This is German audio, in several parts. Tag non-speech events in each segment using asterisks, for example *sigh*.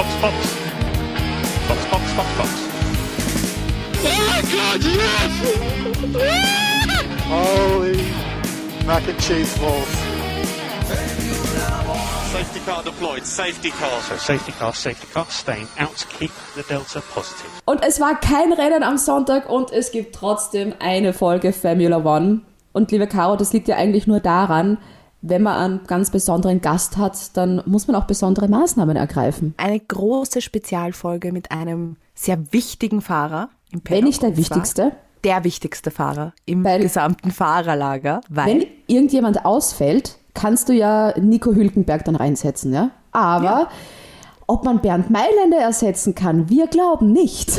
Box, Box. Box, Box, Box, Box. Oh God, yes! Holy mac and cheese balls. Safety car deployed. Safety car. So safety car, safety car, staying out to keep the Delta positive. Und es war kein Rennen am Sonntag und es gibt trotzdem eine Folge Formula One. Und liebe Caro, das liegt ja eigentlich nur daran, wenn man einen ganz besonderen Gast hat, dann muss man auch besondere Maßnahmen ergreifen. Eine große Spezialfolge mit einem sehr wichtigen Fahrer im Wenn nicht der wichtigste. Der wichtigste Fahrer im Weil- gesamten Fahrerlager, weil Wenn irgendjemand ausfällt, kannst du ja Nico Hülkenberg dann reinsetzen, ja? Aber ob man Bernd Mailänder ersetzen kann, wir glauben nicht.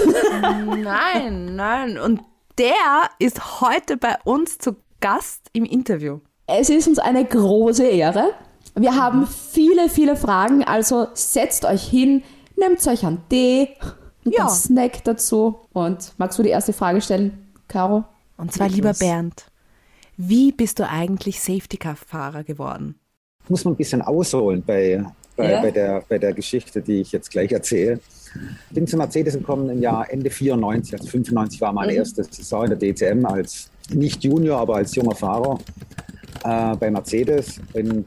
*laughs* Nein, nein. Und der ist heute bei uns zu Gast im Interview. Es ist uns eine große Ehre. Wir haben viele, viele Fragen, also setzt euch hin, nehmt euch einen Tee und Ja. einen Snack dazu. Und magst du die erste Frage stellen, Caro? Und zwar, lieber Bernd, wie bist du eigentlich Safety-Car-Fahrer geworden? muss man ein bisschen ausholen bei, bei, Ja. bei, der, bei der Geschichte, die ich jetzt gleich erzähle. Ich bin zu Mercedes gekommen im Jahr Ende 94, also 95 war meine erste Saison in der DTM als nicht Junior, aber als junger Fahrer äh, bei Mercedes. Und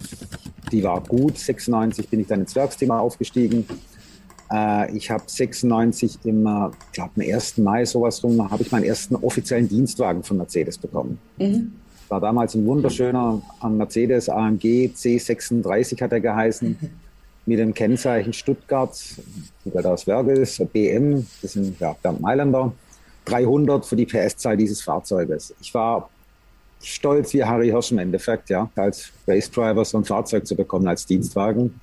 die war gut. 96 bin ich dann ins Werksteam aufgestiegen. Äh, ich habe 96 im, äh, glaube am 1. Mai sowas rum, habe ich meinen ersten offiziellen Dienstwagen von Mercedes bekommen. War damals ein wunderschöner Mercedes AMG C36 hat er geheißen, mit dem Kennzeichen Stuttgart, weil das Werk ist, BM, das sind ja, Bernd Mailänder, 300 für die PS-Zahl dieses Fahrzeuges. Ich war stolz wie Harry Hirsch im Endeffekt, ja, als Race Driver so ein Fahrzeug zu bekommen als Dienstwagen.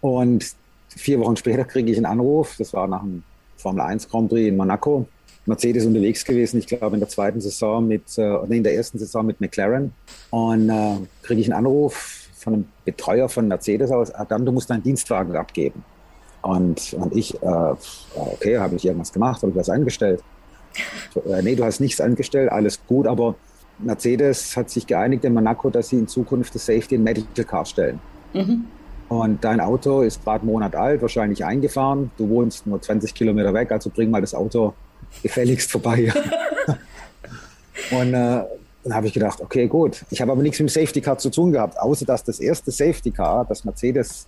Und vier Wochen später kriege ich einen Anruf, das war nach dem Formel 1 Grand Prix in Monaco, Mercedes unterwegs gewesen, ich glaube in der zweiten Saison mit, äh, nee, in der ersten Saison mit McLaren. Und äh, kriege ich einen Anruf von einem Betreuer von Mercedes aus, Adam, du musst deinen Dienstwagen abgeben. Und, und ich, äh, okay, habe ich irgendwas gemacht, habe ich was eingestellt? Äh, nee, du hast nichts angestellt, alles gut, aber Mercedes hat sich geeinigt in Monaco, dass sie in Zukunft das Safety in Medical Car stellen. Und dein Auto ist gerade einen Monat alt, wahrscheinlich eingefahren. Du wohnst nur 20 Kilometer weg, also bring mal das Auto gefälligst vorbei. *laughs* *laughs* Und äh, dann habe ich gedacht, okay, gut. Ich habe aber nichts mit dem Safety Car zu tun gehabt, außer dass das erste Safety Car, das Mercedes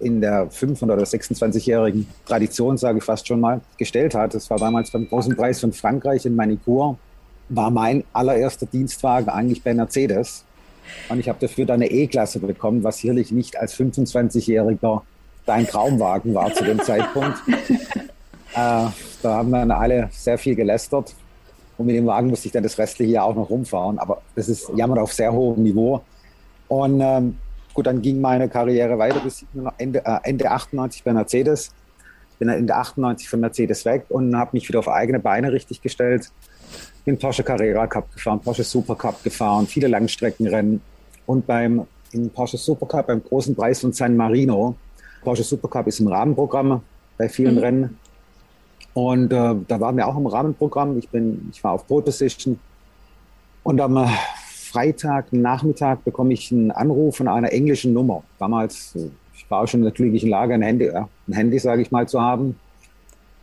in der 500 oder 26-jährigen Tradition, sage ich fast schon mal, gestellt hat. Das war damals beim großen Preis von Frankreich in Manicourt, war mein allererster Dienstwagen eigentlich bei Mercedes. Und ich habe dafür dann eine E-Klasse bekommen, was sicherlich nicht als 25-Jähriger dein Traumwagen war zu dem Zeitpunkt. *laughs* Äh, da haben dann alle sehr viel gelästert. Und mit dem Wagen musste ich dann das restliche Jahr auch noch rumfahren. Aber das ist jammern auf sehr hohem Niveau. Und ähm, gut, dann ging meine Karriere weiter bis Ende, äh, Ende 98 bei Mercedes. Bin dann Ende 98 von Mercedes weg und habe mich wieder auf eigene Beine richtig gestellt. Bin Porsche Carrera Cup gefahren, Porsche Super Cup gefahren, viele Langstreckenrennen. Und beim im Porsche Super Cup, beim großen Preis von San Marino, Porsche Super Cup ist im Rahmenprogramm bei vielen Rennen. Und äh, da waren wir auch im Rahmenprogramm. Ich, bin, ich war auf Pole Position. Und am äh, Freitag Nachmittag bekomme ich einen Anruf von einer englischen Nummer. Damals, äh, ich war auch schon in der glücklichen Lage, ein Handy, ja, ein Handy sage ich mal, zu haben.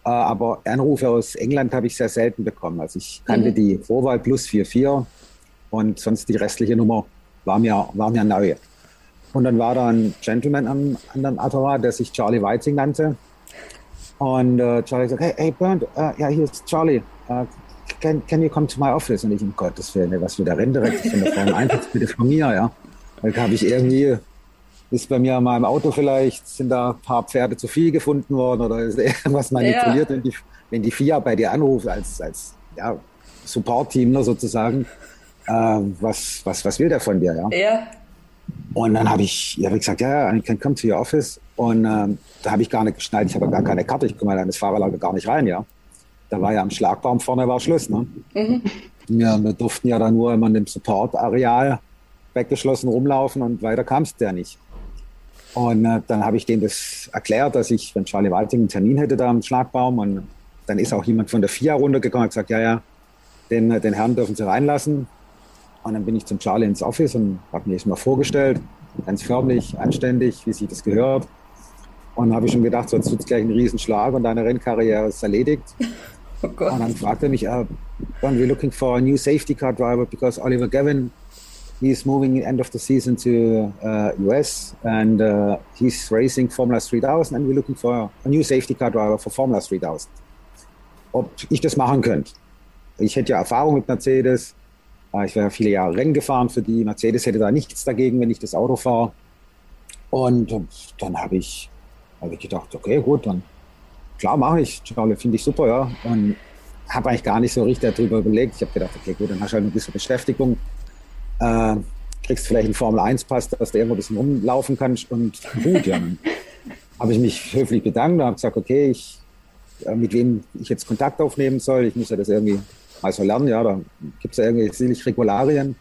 Äh, aber Anrufe aus England habe ich sehr selten bekommen. Also ich kannte die Vorwahl plus 44 und sonst die restliche Nummer war mir, war mir neu. Und dann war da ein Gentleman am anderen Apparat, der sich Charlie Whiting nannte. Und äh, Charlie sagt, hey, hey Bernd, äh, ja, hier ist Charlie. Äh, can, can you come to my office? Und ich, um Gottes Willen, was für der Renn direkt von der Formel 1, bitte von mir, ja. Dann habe ich irgendwie, ist bei mir in meinem Auto vielleicht, sind da ein paar Pferde zu viel gefunden worden oder ist irgendwas manipuliert, wenn, die, wenn die FIA bei dir anruft als, als ja, Support-Team ne, sozusagen. Äh, was, was, was will der von dir, ja? Ja. Und dann habe ich, ja, hab ich gesagt, ja, ja, I can come to your office. Und ähm, da habe ich gar nicht geschnallt, ich habe gar keine Karte, ich komme in das Fahrerlager gar nicht rein, ja. Da war ja am Schlagbaum vorne war Schluss, ne? Wir, wir durften ja dann nur immer in dem Support-Areal weggeschlossen rumlaufen und weiter kam es der nicht. Und äh, dann habe ich denen das erklärt, dass ich, wenn Charlie Walting einen Termin hätte da am Schlagbaum und dann ist auch jemand von der FIA runtergekommen und hat gesagt, ja, ja, den, den Herrn dürfen Sie reinlassen. Und dann bin ich zum Charlie ins Office und habe mir das mal vorgestellt, ganz förmlich, anständig, wie sich das gehört. Und habe ich schon gedacht, so, jetzt wird es gleich ein Riesenschlag und deine Rennkarriere ist erledigt. *laughs* Oh. Und dann fragte er mich, uh, when we're looking for a new safety car driver because Oliver Gavin, he's moving end of the season to uh, US and uh, he's racing Formula 3000 and we're looking for a new safety car driver for Formula 3000. Ob ich das machen könnte. Ich hätte ja Erfahrung mit Mercedes. Äh, Ich wäre viele Jahre Rennen gefahren für die. Mercedes hätte da nichts dagegen, wenn ich das Auto fahre. Und dann habe ich, hab ich gedacht, okay, gut, dann klar mache ich. Charlie, finde ich super, ja. Und habe eigentlich gar nicht so richtig darüber überlegt. Ich habe gedacht, okay, gut, dann hast du halt ein bisschen Beschäftigung. Äh, kriegst vielleicht einen Formel-1-Pass, dass du irgendwo ein bisschen rumlaufen kannst. Und gut, ja. *laughs* Dann habe ich mich höflich bedankt und habe gesagt, okay, ich, äh, mit wem ich jetzt Kontakt aufnehmen soll. Ich muss ja das irgendwie mal so lernen. Ja, da gibt es ja irgendwie sicherlich Regularien.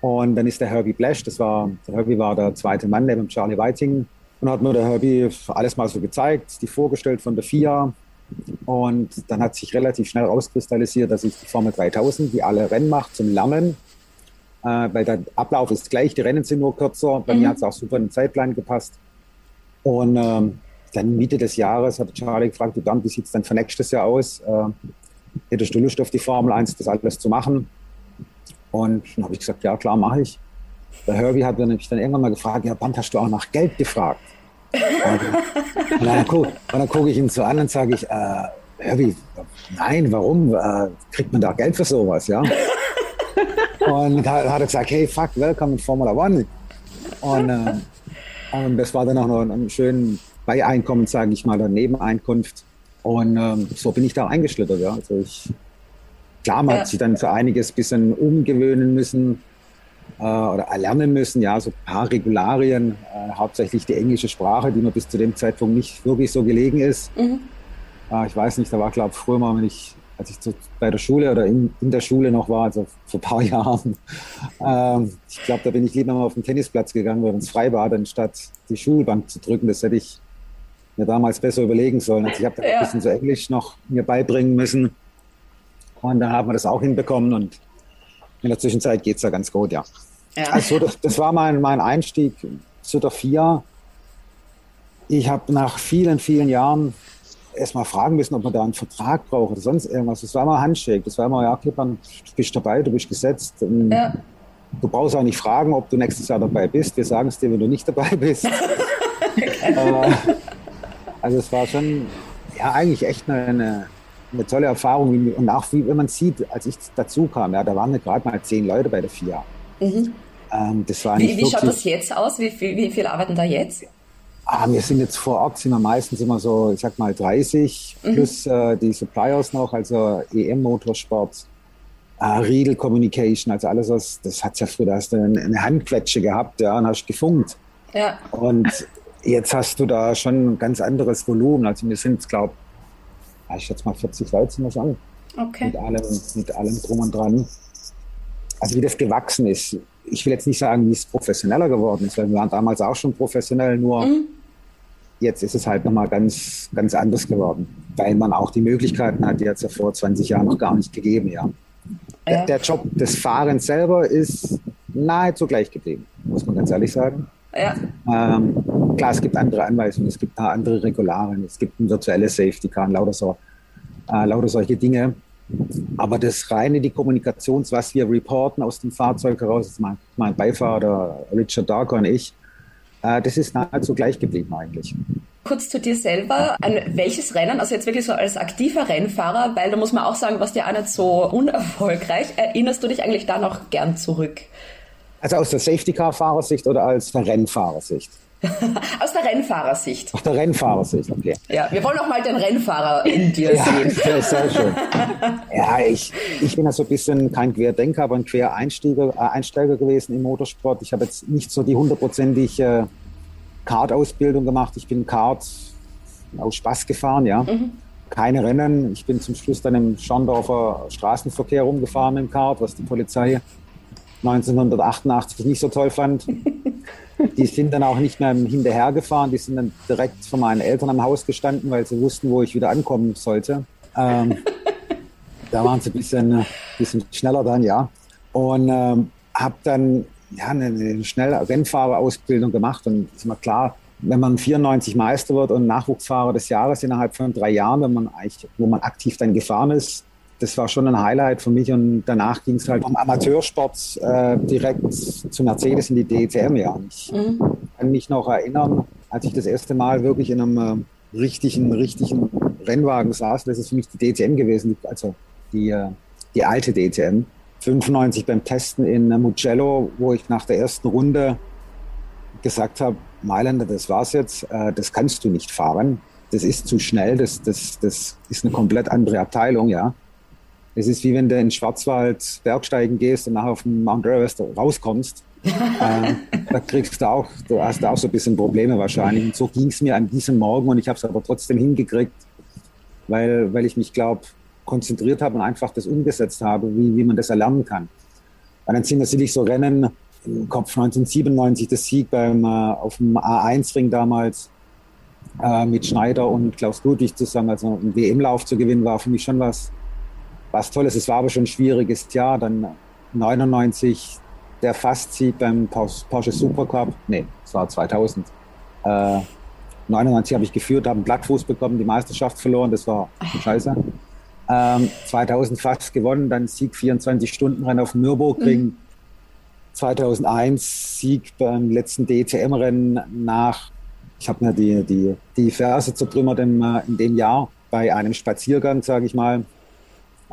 Und dann ist der Herbie Blash, das war, der Herbie war der zweite Mann neben Charlie Whiting. Und hat mir der Herbie alles mal so gezeigt, die vorgestellt von der FIA. Und dann hat sich relativ schnell rauskristallisiert, dass ich die Formel 3000, die alle Rennen macht, zum Lernen, äh, weil der Ablauf ist gleich, die Rennen sind nur kürzer. Bei mir hat es auch super in den Zeitplan gepasst. Und ähm, dann Mitte des Jahres hat Charlie gefragt, du Bernd, wie sieht es denn für nächstes Jahr aus? Äh, hättest du Lust auf die Formel 1, das alles zu machen? Und dann habe ich gesagt, ja klar, mache ich. Der Herbie hat mich dann irgendwann mal gefragt, ja Bernd, hast du auch nach Geld gefragt? Und, und dann gucke guck ich ihn so an und sage ich, äh, Herbie, nein, warum? Äh, kriegt man da Geld für sowas, ja? Und hat er gesagt, hey, fuck, welcome in Formula One. Und, äh, und das war dann auch noch ein, ein schön Beieinkommen, sage ich mal, oder Nebeneinkunft. Und ähm, so bin ich da eingeschlittert, ja. Also ich, klar, man Ja. hat sich dann für einiges ein bisschen umgewöhnen müssen äh, oder erlernen müssen, ja, so ein paar Regularien, äh, hauptsächlich die englische Sprache, die mir bis zu dem Zeitpunkt nicht wirklich so gelegen ist. Äh, ich weiß nicht, da war, glaube ich, früher mal, wenn ich, als ich so bei der Schule oder in, in der Schule noch war, also vor ein paar *laughs* Jahren, ähm, ich glaube, da bin ich lieber mal auf den Tennisplatz gegangen, wenn es frei war, anstatt die Schulbank zu drücken. Das hätte ich mir damals besser überlegen sollen. Also ich habe da Ja. ein bisschen so Englisch noch mir beibringen müssen. Und dann haben wir das auch hinbekommen und in der Zwischenzeit geht's ja ganz gut, ja. Ja. Also das, das war mein, mein Einstieg zu der FIA. Ich habe nach vielen, vielen Jahren erst mal fragen müssen, ob man da einen Vertrag braucht oder sonst irgendwas. Das war immer Handshake. Das war immer, ja, Klippern, du bist dabei, du bist gesetzt. Und Ja. Du brauchst auch nicht fragen, ob du nächstes Jahr dabei bist. Wir sagen es dir, wenn du nicht dabei bist. *laughs* äh, also es war schon, ja, eigentlich echt eine, eine, tolle Erfahrung. Wie- Und auch wie, wenn man sieht, als ich dazu kam, ja, da waren gerade mal zehn Leute bei der FIA. Ähm, war nicht Wie, wie schaut das jetzt aus? Wie viel, wie viel arbeiten da jetzt? Ah, wir sind jetzt vor Ort, sind wir meistens immer so, ich sag mal 30 plus äh, die Suppliers noch, also EM Motorsport, äh, Riedel Communication, also alles was, das hat's ja früher, da hast du eine, eine Handquetsche gehabt, ja, und hast gefunkt. Ja. Und jetzt hast du da schon ein ganz anderes Volumen. Also wir sind, glaube ich, schätze mal 40 Leute sind wir schon Okay. mit allem, mit allem drum und dran. Also wie das gewachsen ist. Ich will jetzt nicht sagen, wie es professioneller geworden ist, weil wir waren damals auch schon professionell, nur jetzt ist es halt nochmal ganz, ganz anders geworden, weil man auch die Möglichkeiten hat, die hat es ja vor 20 Jahren noch gar nicht gegeben, ja. Der, Ja. der Job des Fahrens selber ist nahezu gleich geblieben, muss man ganz ehrlich sagen. Ja. Ähm, klar, es gibt andere Anweisungen, es gibt andere Regularien, es gibt ein virtuelles Safety Car, lauter, so, äh, lauter solche Dinge. Aber das reine, die Kommunikations, was wir reporten aus dem Fahrzeug heraus, ist mein, mein Beifahrer Richard Darker und ich, äh, das ist nahezu gleich geblieben eigentlich. Kurz zu dir selber. An welches Rennen, also jetzt wirklich so als aktiver Rennfahrer, weil da muss man auch sagen, was dir auch nicht so unerfolgreich, erinnerst du dich eigentlich da noch gern zurück? Also aus der Safety Car Fahrersicht oder als der Rennfahrersicht? *laughs* Aus der Rennfahrersicht. Aus der Rennfahrersicht, okay. Ja, wir wollen auch mal den Rennfahrer in dir Ja, sehen. *laughs* sehr, sehr schön. Ja, ich, ich bin ja so ein bisschen kein Querdenker, aber ein Quereinsteiger äh, Einsteiger gewesen im Motorsport. Ich habe jetzt nicht so die hundertprozentig äh, Kart-Ausbildung gemacht. Ich bin Kart aus Spaß gefahren, ja. Keine Rennen. Ich bin zum Schluss dann im Schorndorfer Straßenverkehr rumgefahren dem Kart, was die Polizei 1988 nicht so toll fand. *laughs* Die sind dann auch nicht mehr hinterhergefahren, die sind dann direkt von meinen Eltern am Haus gestanden, weil sie wussten, wo ich wieder ankommen sollte. Ähm, *laughs* da waren sie ein bisschen, äh, bisschen schneller dann, ja. Und ähm, habe dann ja, eine, eine schnelle Rennfahrerausbildung gemacht und ist mir klar, wenn man 94 Meister wird und Nachwuchsfahrer des Jahres innerhalb von drei Jahren, wenn man eigentlich, wo man aktiv dann gefahren ist, das war schon ein Highlight für mich. Und danach ging es halt vom Amateursport äh, direkt zu Mercedes in die DTM. Ja. Ich mhm. kann mich noch erinnern, als ich das erste Mal wirklich in einem äh, richtigen, richtigen Rennwagen saß. Das ist für mich die DTM gewesen, also die, äh, die alte DTM. 95 beim Testen in Mugello, wo ich nach der ersten Runde gesagt habe, Mailänder, das war's jetzt, äh, das kannst du nicht fahren. Das ist zu schnell, das, das, das ist eine komplett andere Abteilung, ja. Es ist wie wenn du in Schwarzwald Bergsteigen gehst und nachher auf dem Mount Everest rauskommst. *laughs* äh, da kriegst du auch, du hast auch so ein bisschen Probleme wahrscheinlich. Und so ging es mir an diesem Morgen und ich habe es aber trotzdem hingekriegt, weil, weil ich mich, glaube konzentriert habe und einfach das umgesetzt habe, wie, wie man das erlernen kann. Und dann sind natürlich so Rennen, im Kopf 1997 das Sieg beim, äh, auf dem A1-Ring damals äh, mit Schneider und Klaus Ludwig zusammen, also einen WM-Lauf zu gewinnen, war für mich schon was, was Tolles. Es war aber schon ein schwieriges Jahr. Dann 99 der Fastsieg beim Porsche Supercup. Nee, es war 2000. Äh, 99 habe ich geführt, habe einen Blattfuß bekommen, die Meisterschaft verloren. Das war scheiße. Ähm, 2000 fast gewonnen, dann Sieg 24 Stunden Rennen auf Nürburgring. Mhm. 2001 Sieg beim letzten DTM-Rennen nach, ich habe mir die, die, die Ferse zertrümmert im, äh, in dem Jahr bei einem Spaziergang, sage ich mal.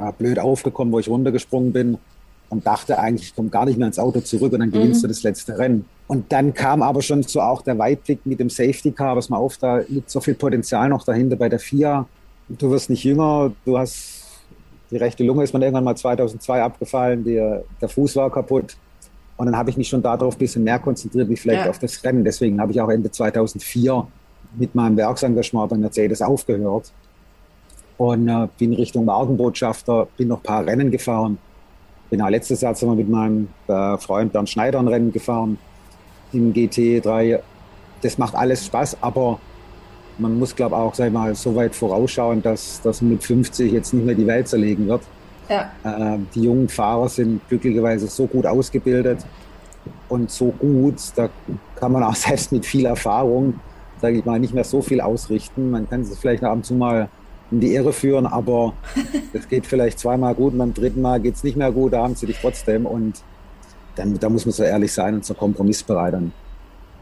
Äh, blöd aufgekommen, wo ich runtergesprungen bin und dachte eigentlich, ich komme gar nicht mehr ins Auto zurück und dann gewinnst mhm. du das letzte Rennen. Und dann kam aber schon so auch der Weitblick mit dem Safety Car, was mal auf, da liegt so viel Potenzial noch dahinter bei der FIA. Du wirst nicht jünger, du hast die rechte Lunge ist mir irgendwann mal 2002 abgefallen, die, der Fuß war kaputt. Und dann habe ich mich schon darauf ein bisschen mehr konzentriert, wie vielleicht ja. auf das Rennen. Deswegen habe ich auch Ende 2004 mit meinem Werksengagement bei Mercedes aufgehört und äh, bin Richtung Markenbotschafter, bin noch ein paar Rennen gefahren. Bin auch letztes Jahr sind wir mit meinem äh, Freund Bernd Schneider ein Rennen gefahren im GT3. Das macht alles Spaß, aber man muss, glaube ich, auch sag mal, so weit vorausschauen, dass, man mit 50 jetzt nicht mehr die Welt zerlegen wird. Ja. Äh, die jungen Fahrer sind glücklicherweise so gut ausgebildet und so gut, da kann man auch *laughs* selbst mit viel Erfahrung, sage ich mal, nicht mehr so viel ausrichten. Man kann sich vielleicht ab und zu mal in die Irre führen, aber *laughs* es geht vielleicht zweimal gut und beim dritten Mal geht es nicht mehr gut, da haben sie dich trotzdem und dann, da muss man so ehrlich sein und so kompromissbereit. Und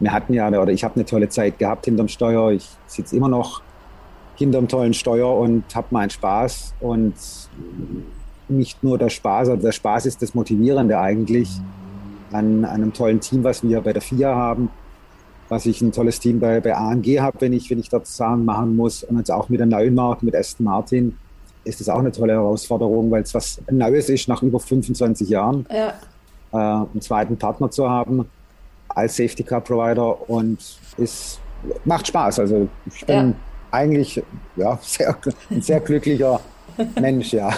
wir hatten ja, oder ich habe eine tolle Zeit gehabt hinterm Steuer. Ich sitze immer noch hinterm tollen Steuer und habe meinen Spaß. Und nicht nur der Spaß, also der Spaß ist das Motivierende eigentlich an, an einem tollen Team, was wir bei der FIA haben, was ich ein tolles Team bei, bei AMG habe, wenn ich, wenn ich dort Sachen machen muss. Und jetzt auch mit der neuen Marke, mit Aston Martin, ist das auch eine tolle Herausforderung, weil es was Neues ist nach über 25 Jahren. Ja. Äh, einen zweiten Partner zu haben als Safety Car Provider und es macht Spaß. Also ich bin ja. eigentlich ja, *laughs* sehr, ein sehr glücklicher Mensch, ja.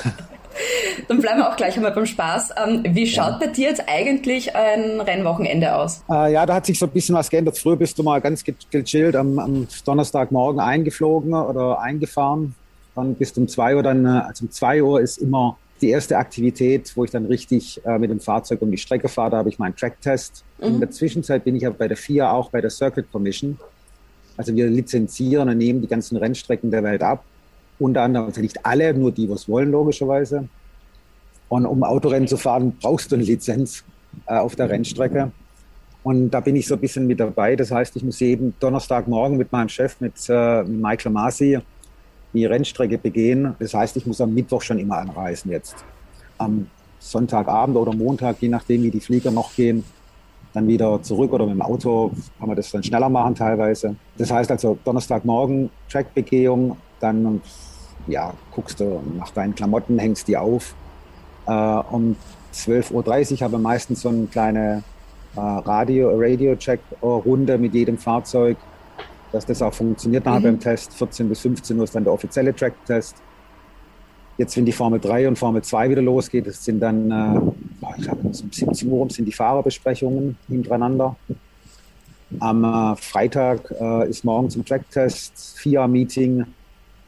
Dann bleiben wir auch gleich einmal beim Spaß. Ähm, wie schaut ja. bei dir jetzt eigentlich ein Rennwochenende aus? Äh, ja, da hat sich so ein bisschen was geändert. Früher bist du mal ganz gechillt am, am Donnerstagmorgen eingeflogen oder eingefahren. Dann bist du um zwei Uhr dann, äh, also um zwei Uhr ist immer die erste Aktivität, wo ich dann richtig äh, mit dem Fahrzeug um die Strecke fahre. Da habe ich meinen Tracktest. Mhm. In der Zwischenzeit bin ich aber bei der FIA auch bei der Circuit Commission. Also wir lizenzieren und nehmen die ganzen Rennstrecken der Welt ab. Unter anderem, also nicht alle, nur die, was wollen, logischerweise. Und um Autorennen zu fahren, brauchst du eine Lizenz äh, auf der Rennstrecke. Und da bin ich so ein bisschen mit dabei. Das heißt, ich muss jeden Donnerstagmorgen mit meinem Chef, mit, äh, mit Michael Masi, die Rennstrecke begehen. Das heißt, ich muss am Mittwoch schon immer anreisen jetzt. Am Sonntagabend oder Montag, je nachdem, wie die Flieger noch gehen, dann wieder zurück oder mit dem Auto kann man das dann schneller machen teilweise. Das heißt also Donnerstagmorgen Trackbegehung, dann ja, guckst du nach deinen Klamotten, hängst die auf. Äh, um 12.30 Uhr habe ich meistens so eine kleine äh, Radio, Radio-Check-Runde mit jedem Fahrzeug dass das auch funktioniert mhm. beim Test. 14 bis 15 Uhr ist dann der offizielle Track-Test. Jetzt, wenn die Formel 3 und Formel 2 wieder losgeht, das sind dann, äh, ich glaube, um 17 Uhr sind die Fahrerbesprechungen hintereinander. Am äh, Freitag äh, ist morgen zum Tracktest, FIA-Meeting.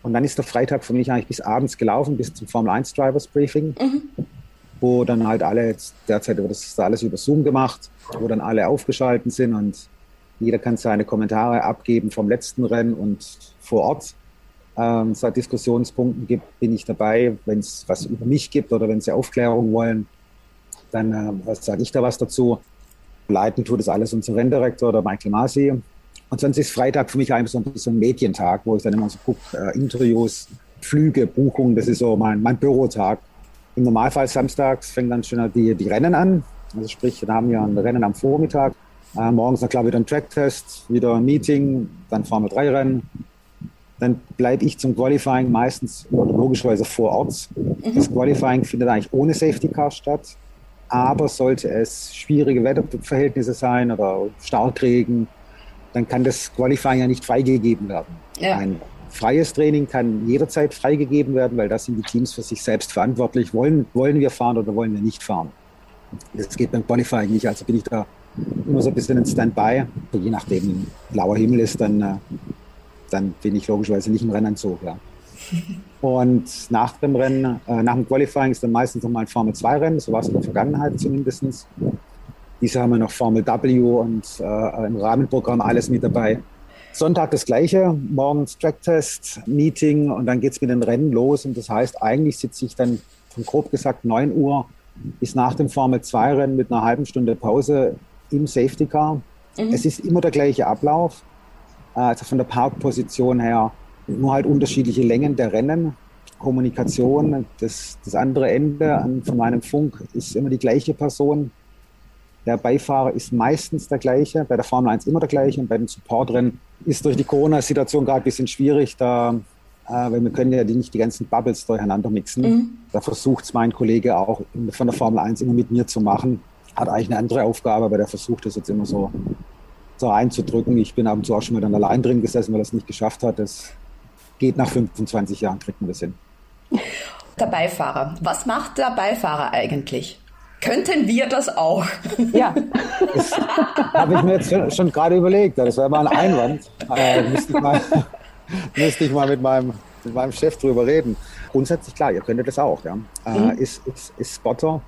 Und dann ist der Freitag für mich eigentlich bis abends gelaufen, bis zum Formel 1 Drivers Briefing, mhm. wo dann halt alle, derzeit wird das alles über Zoom gemacht, wo dann alle aufgeschalten sind und Jeder kann seine Kommentare abgeben vom letzten Rennen und vor Ort. Ähm, es Diskussionspunkten gibt, bin ich dabei. Wenn es was über mich gibt oder wenn sie Aufklärung wollen, dann äh, sage ich da was dazu. Leiten tut das alles unser Renndirektor oder Michael Masi. Und sonst ist Freitag für mich einfach so ein, so ein Medientag, wo ich dann immer so gucke, äh, Interviews, Flüge, Buchungen, das ist so mein, mein Bürotag. Im Normalfall samstags fängt dann schon die, die Rennen an. Also sprich, dann haben wir ein Rennen am Vormittag. Äh, morgens dann klar wieder ein Tracktest, wieder ein Meeting, dann fahren wir drei Rennen. Dann bleibe ich zum Qualifying meistens oder logischerweise vor Ort. Das Qualifying findet eigentlich ohne Safety Car statt. Aber sollte es schwierige Wetterverhältnisse sein oder Starkregen, dann kann das Qualifying ja nicht freigegeben werden. Ja. Ein freies Training kann jederzeit freigegeben werden, weil da sind die Teams für sich selbst verantwortlich. Wollen, wollen wir fahren oder wollen wir nicht fahren? Das geht beim Qualifying nicht. Also bin ich da immer so ein bisschen in Standby. Je nachdem, blauer Himmel ist, dann, äh, dann bin ich logischerweise nicht im Rennanzug. Ja. *laughs* Und nach dem Rennen, äh, nach dem Qualifying ist dann meistens nochmal ein Formel 2 Rennen, so war es in der Vergangenheit zumindest. Diese haben wir noch Formel W und äh, im Rahmenprogramm alles mit dabei. Sonntag das gleiche, morgens Tracktest, Meeting und dann geht es mit den Rennen los. Und das heißt, eigentlich sitze ich dann von grob gesagt 9 Uhr bis nach dem Formel 2 Rennen mit einer halben Stunde Pause im Safety Car. Mhm. Es ist immer der gleiche Ablauf. Äh, also von der Parkposition her nur halt unterschiedliche Längen der Rennen. Kommunikation, das, das andere Ende an, von meinem Funk ist immer die gleiche Person. Der Beifahrer ist meistens der gleiche, bei der Formel 1 immer der gleiche und bei den Supportrennen ist durch die Corona-Situation gerade ein bisschen schwierig, da, äh, weil wir können ja die, nicht die ganzen Bubbles durcheinander mixen. Mhm. Da versucht es mein Kollege auch von der Formel 1 immer mit mir zu machen. Hat eigentlich eine andere Aufgabe, aber der versucht das jetzt immer so, so reinzudrücken. Ich bin ab und zu auch schon mal dann allein drin gesessen, weil er es nicht geschafft hat. Das geht nach 25 Jahren, kriegt man das hin. Der Beifahrer. Was macht der Beifahrer eigentlich? Könnten wir das auch? Ja. *laughs* Das habe ich mir jetzt schon, schon gerade überlegt. Das wäre mal ein Einwand. Äh, müsste, ich mal, *laughs* müsste ich mal mit meinem, mit meinem Chef drüber reden. Grundsätzlich klar, ihr könntet das auch. Ja. Äh, mhm. ist, ist, ist Spotter.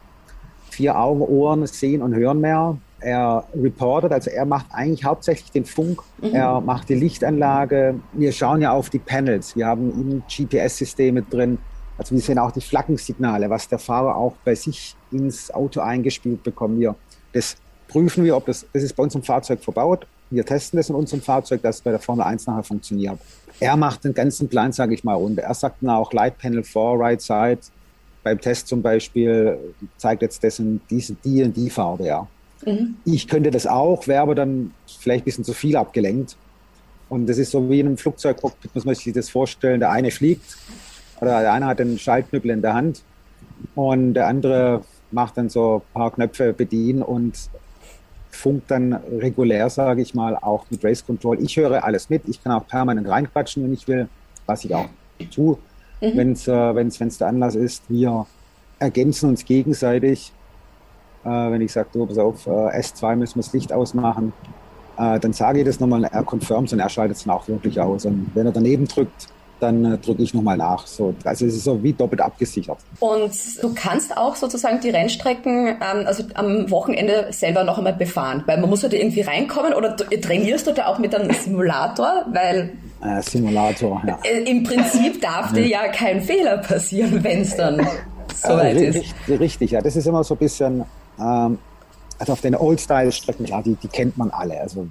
Vier Augen, Ohren, sehen und hören mehr. Er reportet, also er macht eigentlich hauptsächlich den Funk. Mhm. Er macht die Lichtanlage. Wir schauen ja auf die Panels. Wir haben GPS-Systeme drin. Also wir sehen auch die Flaggensignale, was der Fahrer auch bei sich ins Auto eingespielt bekommen. Wir, das prüfen wir, ob das, das ist bei uns im Fahrzeug verbaut. Wir testen das in unserem Fahrzeug, dass es bei der Formel 1 nachher funktioniert. Er macht den ganzen Plan, sage ich mal, runter. Er sagt dann auch Light Panel 4, Right Side. Beim Test zum Beispiel zeigt jetzt dessen diese, die und die Farbe, ja. Mhm. Ich könnte das auch, wäre aber dann vielleicht ein bisschen zu viel abgelenkt. Und das ist so wie in einem Flugzeugcockpit, muss man sich das vorstellen. Der eine fliegt, oder der eine hat den Schaltknüppel in der Hand und der andere macht dann so ein paar Knöpfe bedienen und funkt dann regulär, sage ich mal, auch mit Race Control. Ich höre alles mit. Ich kann auch permanent reinquatschen, wenn ich will, was ich auch tue, mhm. wenn es äh, wenn's, wenn's der Anlass ist. Wir ergänzen uns gegenseitig. Äh, wenn ich sage, du, pass auf, äh, S2 müssen wir das Licht ausmachen, äh, dann sage ich das nochmal, er confirmt und er schaltet es dann auch wirklich aus. Und wenn er daneben drückt, dann äh, drücke ich nochmal nach. So, also es ist so wie doppelt abgesichert. Und du kannst auch sozusagen die Rennstrecken ähm, also am Wochenende selber noch einmal befahren, weil man muss ja da irgendwie reinkommen oder trainierst du da auch mit einem Simulator, weil äh, Simulator, ja. Äh, Im Prinzip darf dir ja kein Fehler passieren, wenn es dann soweit äh, ist. Richtig, ja, das ist immer so ein bisschen, ähm, also auf den Old-Style-Strecken, klar, die, die kennt man alle. Also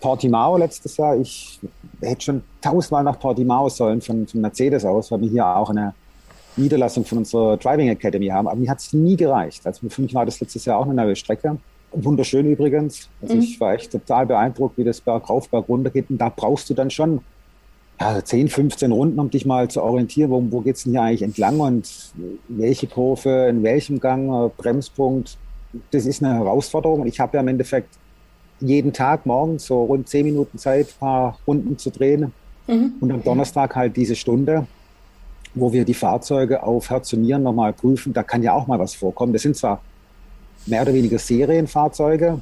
Portimao letztes Jahr, ich hätte schon tausendmal nach Portimao sollen von, von Mercedes aus, weil wir hier auch eine Niederlassung von unserer Driving Academy haben. Aber mir hat es nie gereicht. Also für mich war das letztes Jahr auch eine neue Strecke. Wunderschön übrigens. Also mhm. ich war echt total beeindruckt, wie das Berg rauf, Berg runter geht. Und da brauchst du dann schon ja, 10, 15 Runden, um dich mal zu orientieren, wo, wo es denn hier eigentlich entlang und welche Kurve, in welchem Gang, äh, Bremspunkt. Das ist eine Herausforderung. Und ich habe ja im Endeffekt jeden Tag morgens so rund zehn Minuten Zeit, ein paar Runden zu drehen. Mhm. Und am Donnerstag halt diese Stunde, wo wir die Fahrzeuge auf Herz und Nieren nochmal prüfen. Da kann ja auch mal was vorkommen. Das sind zwar mehr oder weniger Serienfahrzeuge,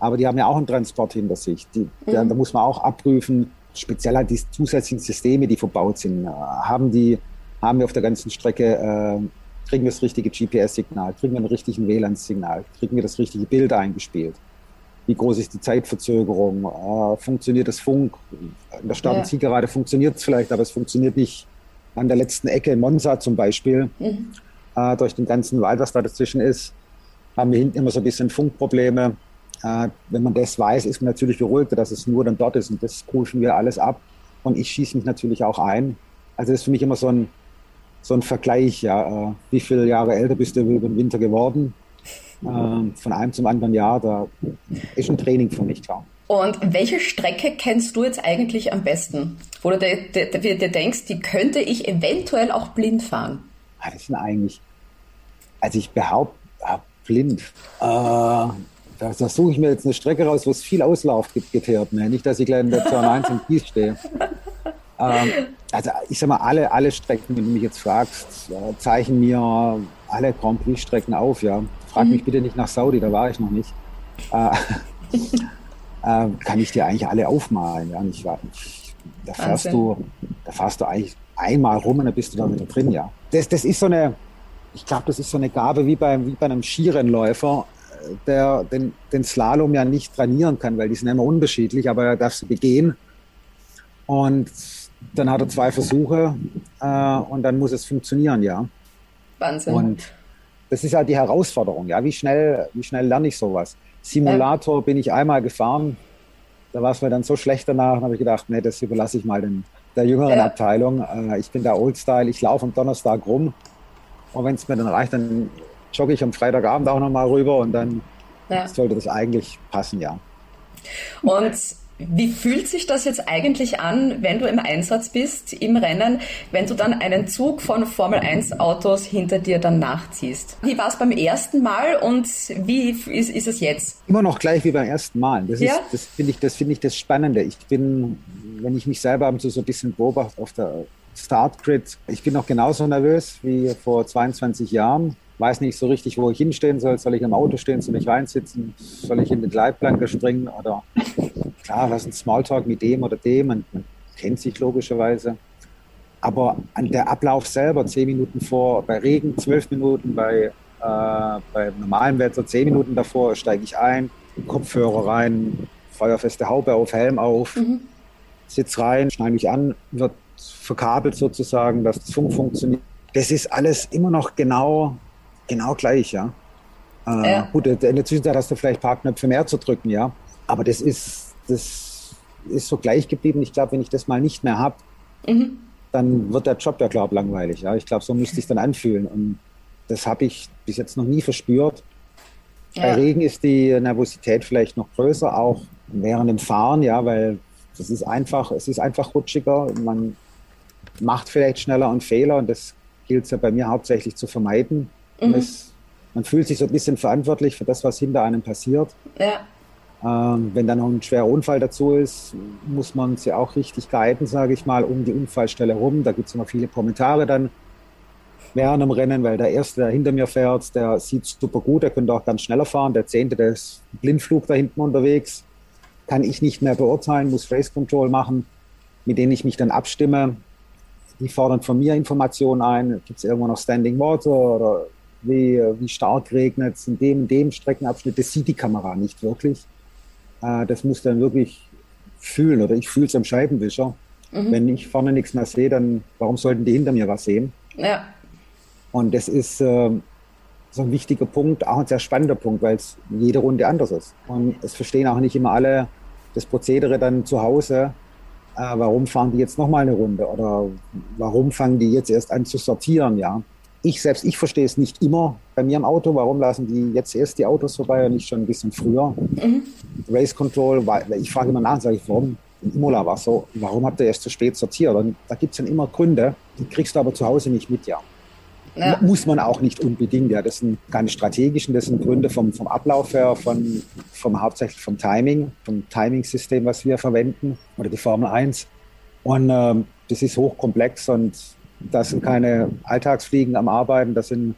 aber die haben ja auch einen Transport hinter sich. Die, mhm. da, da, muss man auch abprüfen, speziell halt die zusätzlichen Systeme, die verbaut sind. Äh, haben die, haben wir auf der ganzen Strecke, äh, kriegen wir das richtige GPS-Signal, kriegen wir ein richtiges WLAN-Signal, kriegen wir das richtige Bild eingespielt. Wie groß ist die Zeitverzögerung, äh, funktioniert das Funk, in der und Ja. Zielgerade funktioniert es vielleicht, aber es funktioniert nicht an der letzten Ecke in Monza zum Beispiel, Mhm. äh, durch den ganzen Wald, was da dazwischen ist, haben wir hinten immer so ein bisschen Funkprobleme. Äh, wenn man das weiß, ist man natürlich beruhigter, dass es nur dann dort ist und das prüfen wir alles ab. Und ich schieße mich natürlich auch ein. Also das ist für mich immer so ein, so ein Vergleich, ja, äh, wie viele Jahre älter bist du über den Winter geworden? Ähm, von einem zum anderen Jahr, da ist ein Training für mich klar. Und welche Strecke kennst du jetzt eigentlich am besten? Wo du dir, dir, denkst, die könnte ich eventuell auch blind fahren? Ah, Das sind eigentlich, also ich behaupte, blind. Äh, da, da suche ich mir jetzt eine Strecke raus, wo es viel Auslauf gibt, geteert. Ne? Nicht, dass ich gleich in der Zone 1 im Kies stehe. *laughs* Ähm, also ich sag mal, alle, alle Strecken, wenn du mich jetzt fragst, äh, zeichnen mir alle Grand Prix-Strecken auf. Ja. Frag mich bitte nicht nach Saudi, da war ich noch nicht. Äh, *laughs* äh, kann ich dir eigentlich alle aufmalen. Ja. Ich ich, da fährst du, da fährst du eigentlich einmal rum und dann bist du da wieder drin, ja. Das, das ist so eine, ich glaube, das ist so eine Gabe wie bei, wie bei einem Skirennläufer, äh, der den, den Slalom ja nicht trainieren kann, weil die sind immer unterschiedlich, aber er darf sie begehen. Und dann hat er zwei Versuche äh, und dann muss es funktionieren, ja. Wahnsinn. Und das ist halt die Herausforderung, ja. Wie schnell, wie schnell lerne ich sowas? Simulator bin ich einmal gefahren, da war es mir dann so schlecht danach, dann habe ich gedacht, nee, das überlasse ich mal den, der jüngeren Ja. Abteilung. Äh, ich bin da Oldstyle, ich laufe am Donnerstag rum. Und wenn es mir dann reicht, dann jogge ich am Freitagabend auch nochmal rüber und dann ja. sollte das eigentlich passen, ja. Und wie fühlt sich das jetzt eigentlich an, wenn du im Einsatz bist, im Rennen, wenn du dann einen Zug von Formel 1 Autos hinter dir dann nachziehst? Wie war es beim ersten Mal und wie ist, ist es jetzt? Immer noch gleich wie beim ersten Mal. Das, Ja? das finde ich, das finde ich das Spannende. Ich bin, wenn ich mich selber zu so ein bisschen beobachte auf der Startgrid, ich bin noch genauso nervös wie vor 22 Jahren. Weiß nicht so richtig, wo ich hinstehen soll. Soll ich im Auto stehen? Soll ich reinsitzen? Soll ich in die Leitplanke springen? Oder klar, was ist ein Smalltalk mit dem oder dem? Man, man kennt sich logischerweise. Aber an der Ablauf selber, zehn Minuten vor, bei Regen zwölf Minuten, bei, äh, bei normalem Wetter zehn Minuten davor steige ich ein, Kopfhörer rein, feuerfeste Haube auf, Helm auf, Sitz rein, schneide mich an, wird verkabelt sozusagen, dass das Funk funktioniert. Das ist alles immer noch genau, genau gleich, ja. Äh, Ja. Gut, in der Zwischenzeit hast du vielleicht ein paar Knöpfe mehr zu drücken, ja. Aber das ist, das ist so gleich geblieben. Ich glaube, wenn ich das mal nicht mehr habe, dann wird der Job ja, glaube ich, langweilig. Ja? Ich glaube, so müsste ich dann anfühlen. Und das habe ich bis jetzt noch nie verspürt. Bei Ja. Regen ist die Nervosität vielleicht noch größer, auch während dem Fahren, ja, weil das ist einfach, es ist einfach rutschiger. Man macht vielleicht schneller einen Fehler und das gilt es ja bei mir hauptsächlich zu vermeiden. Und es, man fühlt sich so ein bisschen verantwortlich für das, was hinter einem passiert. Ja. Ähm, wenn dann noch ein schwerer Unfall dazu ist, muss man sie auch richtig guiden, sage ich mal, um die Unfallstelle rum. Da gibt es immer viele Kommentare dann während dem Rennen, weil der Erste, der hinter mir fährt, der sieht super gut, der könnte auch ganz schneller fahren. Der Zehnte, der ist Blindflug da hinten unterwegs, kann ich nicht mehr beurteilen, muss Race Control machen, mit denen ich mich dann abstimme. Die fordern von mir Informationen ein. Gibt es irgendwo noch Standing Water oder wie, wie stark regnet es in dem, in dem Streckenabschnitt? Das sieht die Kamera nicht wirklich. Äh, das muss dann wirklich fühlen oder ich fühle es am Scheibenwischer. Wenn ich vorne nichts mehr sehe, dann warum sollten die hinter mir was sehen? Ja. Und das ist äh, so ein wichtiger Punkt, auch ein sehr spannender Punkt, weil es jede Runde anders ist. Und es verstehen auch nicht immer alle das Prozedere dann zu Hause. Äh, warum fahren die jetzt nochmal eine Runde? Oder warum fangen die jetzt erst an zu sortieren? Ja, ich selbst, ich verstehe es nicht immer bei mir im Auto. Warum lassen die jetzt erst die Autos vorbei und nicht schon ein bisschen früher? Race Control, weil ich frage immer nach, sage ich, warum? In Imola war es so, warum habt ihr erst zu spät sortiert? Und da gibt es dann immer Gründe, die kriegst du aber zu Hause nicht mit, ja. Ja. Muss man auch nicht unbedingt, ja. Das sind keine strategischen, das sind Gründe vom, vom Ablauf her, von, vom hauptsächlich vom Timing, vom Timing-System, was wir verwenden, oder die Formel 1. Und ähm, das ist hochkomplex und da sind keine Alltagsfliegen am Arbeiten, das sind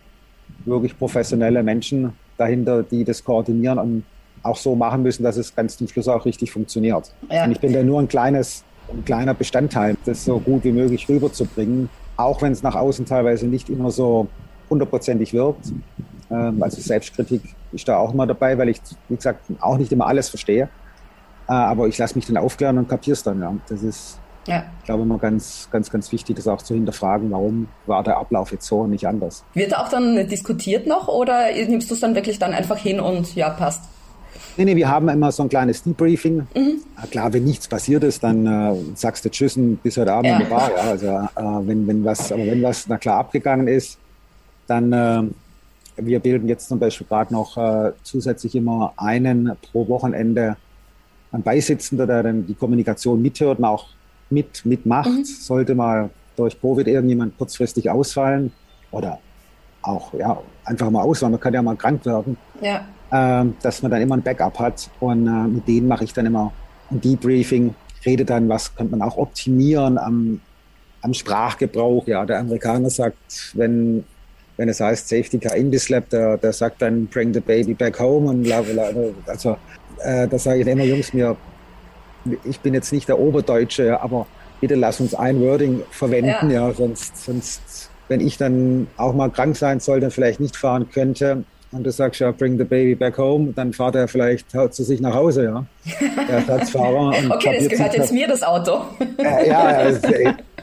wirklich professionelle Menschen dahinter, die das koordinieren und auch so machen müssen, dass es ganz zum Schluss auch richtig funktioniert. Ja. Und ich bin da nur ein kleines, ein kleiner Bestandteil, das so gut wie möglich rüberzubringen, auch wenn es nach außen teilweise nicht immer so hundertprozentig wirkt. Äh, Ähm, also Selbstkritik ist da auch immer dabei, weil ich, wie gesagt, auch nicht immer alles verstehe. Äh, aber ich lasse mich dann aufklären und kapiere es dann. Ja. Das ist, ja. ich glaube, immer ganz, ganz, ganz wichtig, das auch zu hinterfragen, warum war der Ablauf jetzt so und nicht anders. Wird auch dann diskutiert noch oder nimmst du es dann wirklich dann einfach hin und ja, passt? Nee, nee, wir haben immer so ein kleines Debriefing. Mhm. Klar, wenn nichts passiert ist, dann äh, sagst du Tschüss und bis heute Abend ja. in der Bar. Ja. Also äh, wenn, wenn was, aber wenn was na klar abgegangen ist, dann äh, wir bilden jetzt zum Beispiel gerade noch äh, zusätzlich immer einen pro Wochenende ein Beisitzender, der dann die Kommunikation mithört und auch mit, mitmacht. Mhm. Sollte mal durch Covid irgendjemand kurzfristig ausfallen oder auch ja, einfach mal ausfallen, man kann ja mal krank werden. Ja äh, dass man dann immer ein Backup hat. Und äh, mit denen mache ich dann immer ein Debriefing, rede dann, was könnte man auch optimieren am, am Sprachgebrauch. Ja, der Amerikaner sagt, wenn, wenn es heißt Safety Car in this lab, der, der sagt dann bring the baby back home. Und also äh, da sage ich immer, Jungs, mir, ich bin jetzt nicht der Oberdeutsche, aber bitte lass uns ein Wording verwenden, ja, ja sonst, sonst, wenn ich dann auch mal krank sein sollte und vielleicht nicht fahren könnte, und du sagst ja, bring the baby back home, dann fährt er vielleicht zu sich nach Hause, ja. *laughs* Der Ersatzfahrer. okay, das gehört jetzt mir, das Auto. äh, ja, *laughs*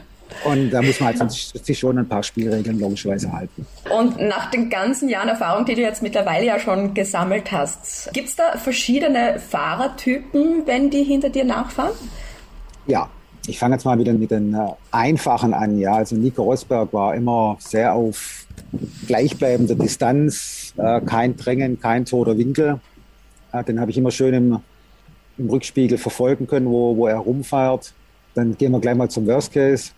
und da muss man halt sich schon ein paar Spielregeln logischerweise halten. Und nach den ganzen Jahren Erfahrung, die du jetzt mittlerweile ja schon gesammelt hast, gibt es da verschiedene Fahrertypen, wenn die hinter dir nachfahren? Ja, ich fange jetzt mal wieder mit den äh, einfachen an. Ja, also Nico Rosberg war immer sehr auf gleichbleibende Distanz, äh, kein Drängen, kein toter Winkel. Äh, den habe ich immer schön im, im, Rückspiegel verfolgen können, wo, wo er rumfeiert. Dann gehen wir gleich mal zum Worst Case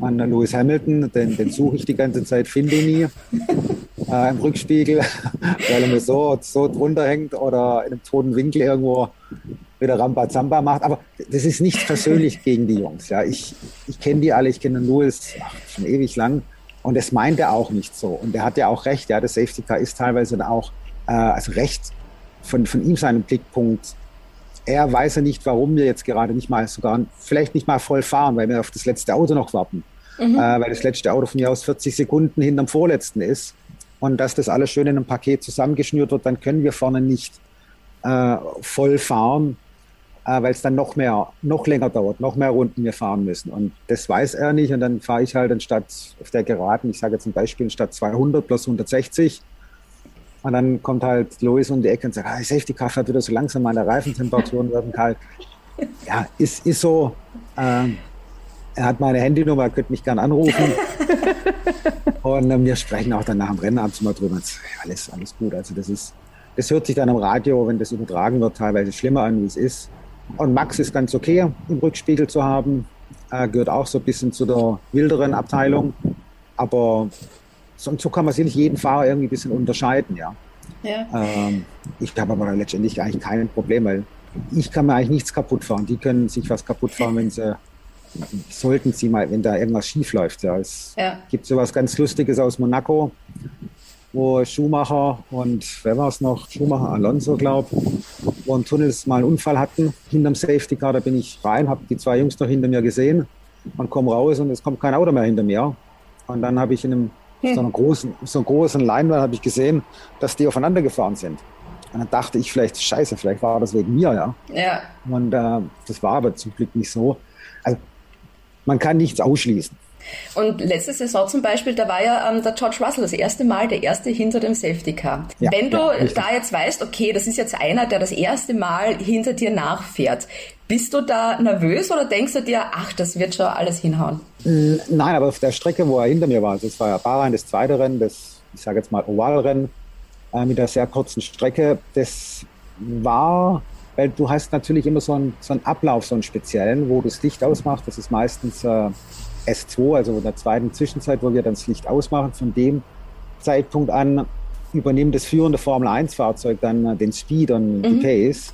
an Lewis Hamilton, den, den suche ich die ganze Zeit, finde ihn nie äh, im Rückspiegel, *laughs* weil er mir so, so drunter hängt oder in einem toten Winkel irgendwo wieder Rambazamba macht. Aber das ist nichts persönlich gegen die Jungs. Ja, ich, ich kenne die alle, ich kenne ach, schon ewig lang. Und das meint er auch nicht so. Und er hat ja auch recht. Ja, das Safety Car ist teilweise auch, äh, also recht von, von ihm seinem Blickpunkt. Er weiß ja nicht, warum wir jetzt gerade nicht mal sogar, vielleicht nicht mal voll fahren, weil wir auf das letzte Auto noch warten. Mhm. Äh, weil das letzte Auto von mir aus 40 Sekunden hinterm vorletzten ist. Und dass das alles schön in einem Paket zusammengeschnürt wird, dann können wir vorne nicht äh, voll fahren äh, weil es dann noch mehr, noch länger dauert, noch mehr Runden wir fahren müssen. Und das weiß er nicht. Und dann fahre ich halt anstatt auf der Geraden, ich sage jetzt ein Beispiel, statt 200 plus 160. Und dann kommt halt Louis um die Ecke und sagt, ah, Safety Car fährt wieder so langsam, meine Reifentemperaturen *laughs* werden kalt. Ja, ist, ist so. Ähm, er hat meine Handynummer, er könnte mich gern anrufen. *laughs* und ähm, wir sprechen auch dann nach dem Rennen abends mal drüber. Alles, alles gut. Also das ist, das hört sich dann am Radio, wenn das übertragen wird, teilweise schlimmer an, wie es ist. Und Max ist ganz okay im Rückspiegel zu haben. Er gehört auch so ein bisschen zu der wilderen Abteilung. Aber so, so kann man sicherlich jeden Fahrer irgendwie ein bisschen unterscheiden, ja. ja. Ähm, ich habe aber letztendlich eigentlich kein Problem, weil ich kann mir eigentlich nichts kaputt fahren. Die können sich was kaputt fahren, wenn sie sollten sie mal, wenn da irgendwas schief läuft. Ja. Es ja. gibt so was ganz Lustiges aus Monaco wo Schumacher und wer war es noch? Schumacher, Alonso, glaube wo im Tunnels mal einen Unfall hatten hinterm Safety Car. Da bin ich rein, habe die zwei Jungs noch hinter mir gesehen und komme raus und es kommt kein Auto mehr hinter mir. Und dann habe ich in einem hm. so einer großen, so einer großen Leinwand habe ich gesehen, dass die aufeinander gefahren sind. Und dann dachte ich vielleicht, scheiße, vielleicht war das wegen mir, ja. Ja. Und äh, das war aber zum Glück nicht so. Also man kann nichts ausschließen. Und letzte Saison zum Beispiel, da war ja ähm, der George Russell das erste Mal der erste hinter dem Safety Car. Ja, Wenn du ja, da jetzt weißt, okay, das ist jetzt einer, der das erste Mal hinter dir nachfährt, bist du da nervös oder denkst du dir, ach, das wird schon alles hinhauen? Nein, aber auf der Strecke, wo er hinter mir war, das war ja Bahrain, das zweite Rennen, das, ich sage jetzt mal Ovalrennen, äh, mit der sehr kurzen Strecke, das war weil du hast natürlich immer so einen, so einen Ablauf, so einen speziellen, wo du das Licht ausmachst. Das ist meistens äh, S2, also in der zweiten Zwischenzeit, wo wir dann das Licht ausmachen. Von dem Zeitpunkt an übernimmt das führende Formel-1-Fahrzeug dann äh, den Speed und mhm. die Pace.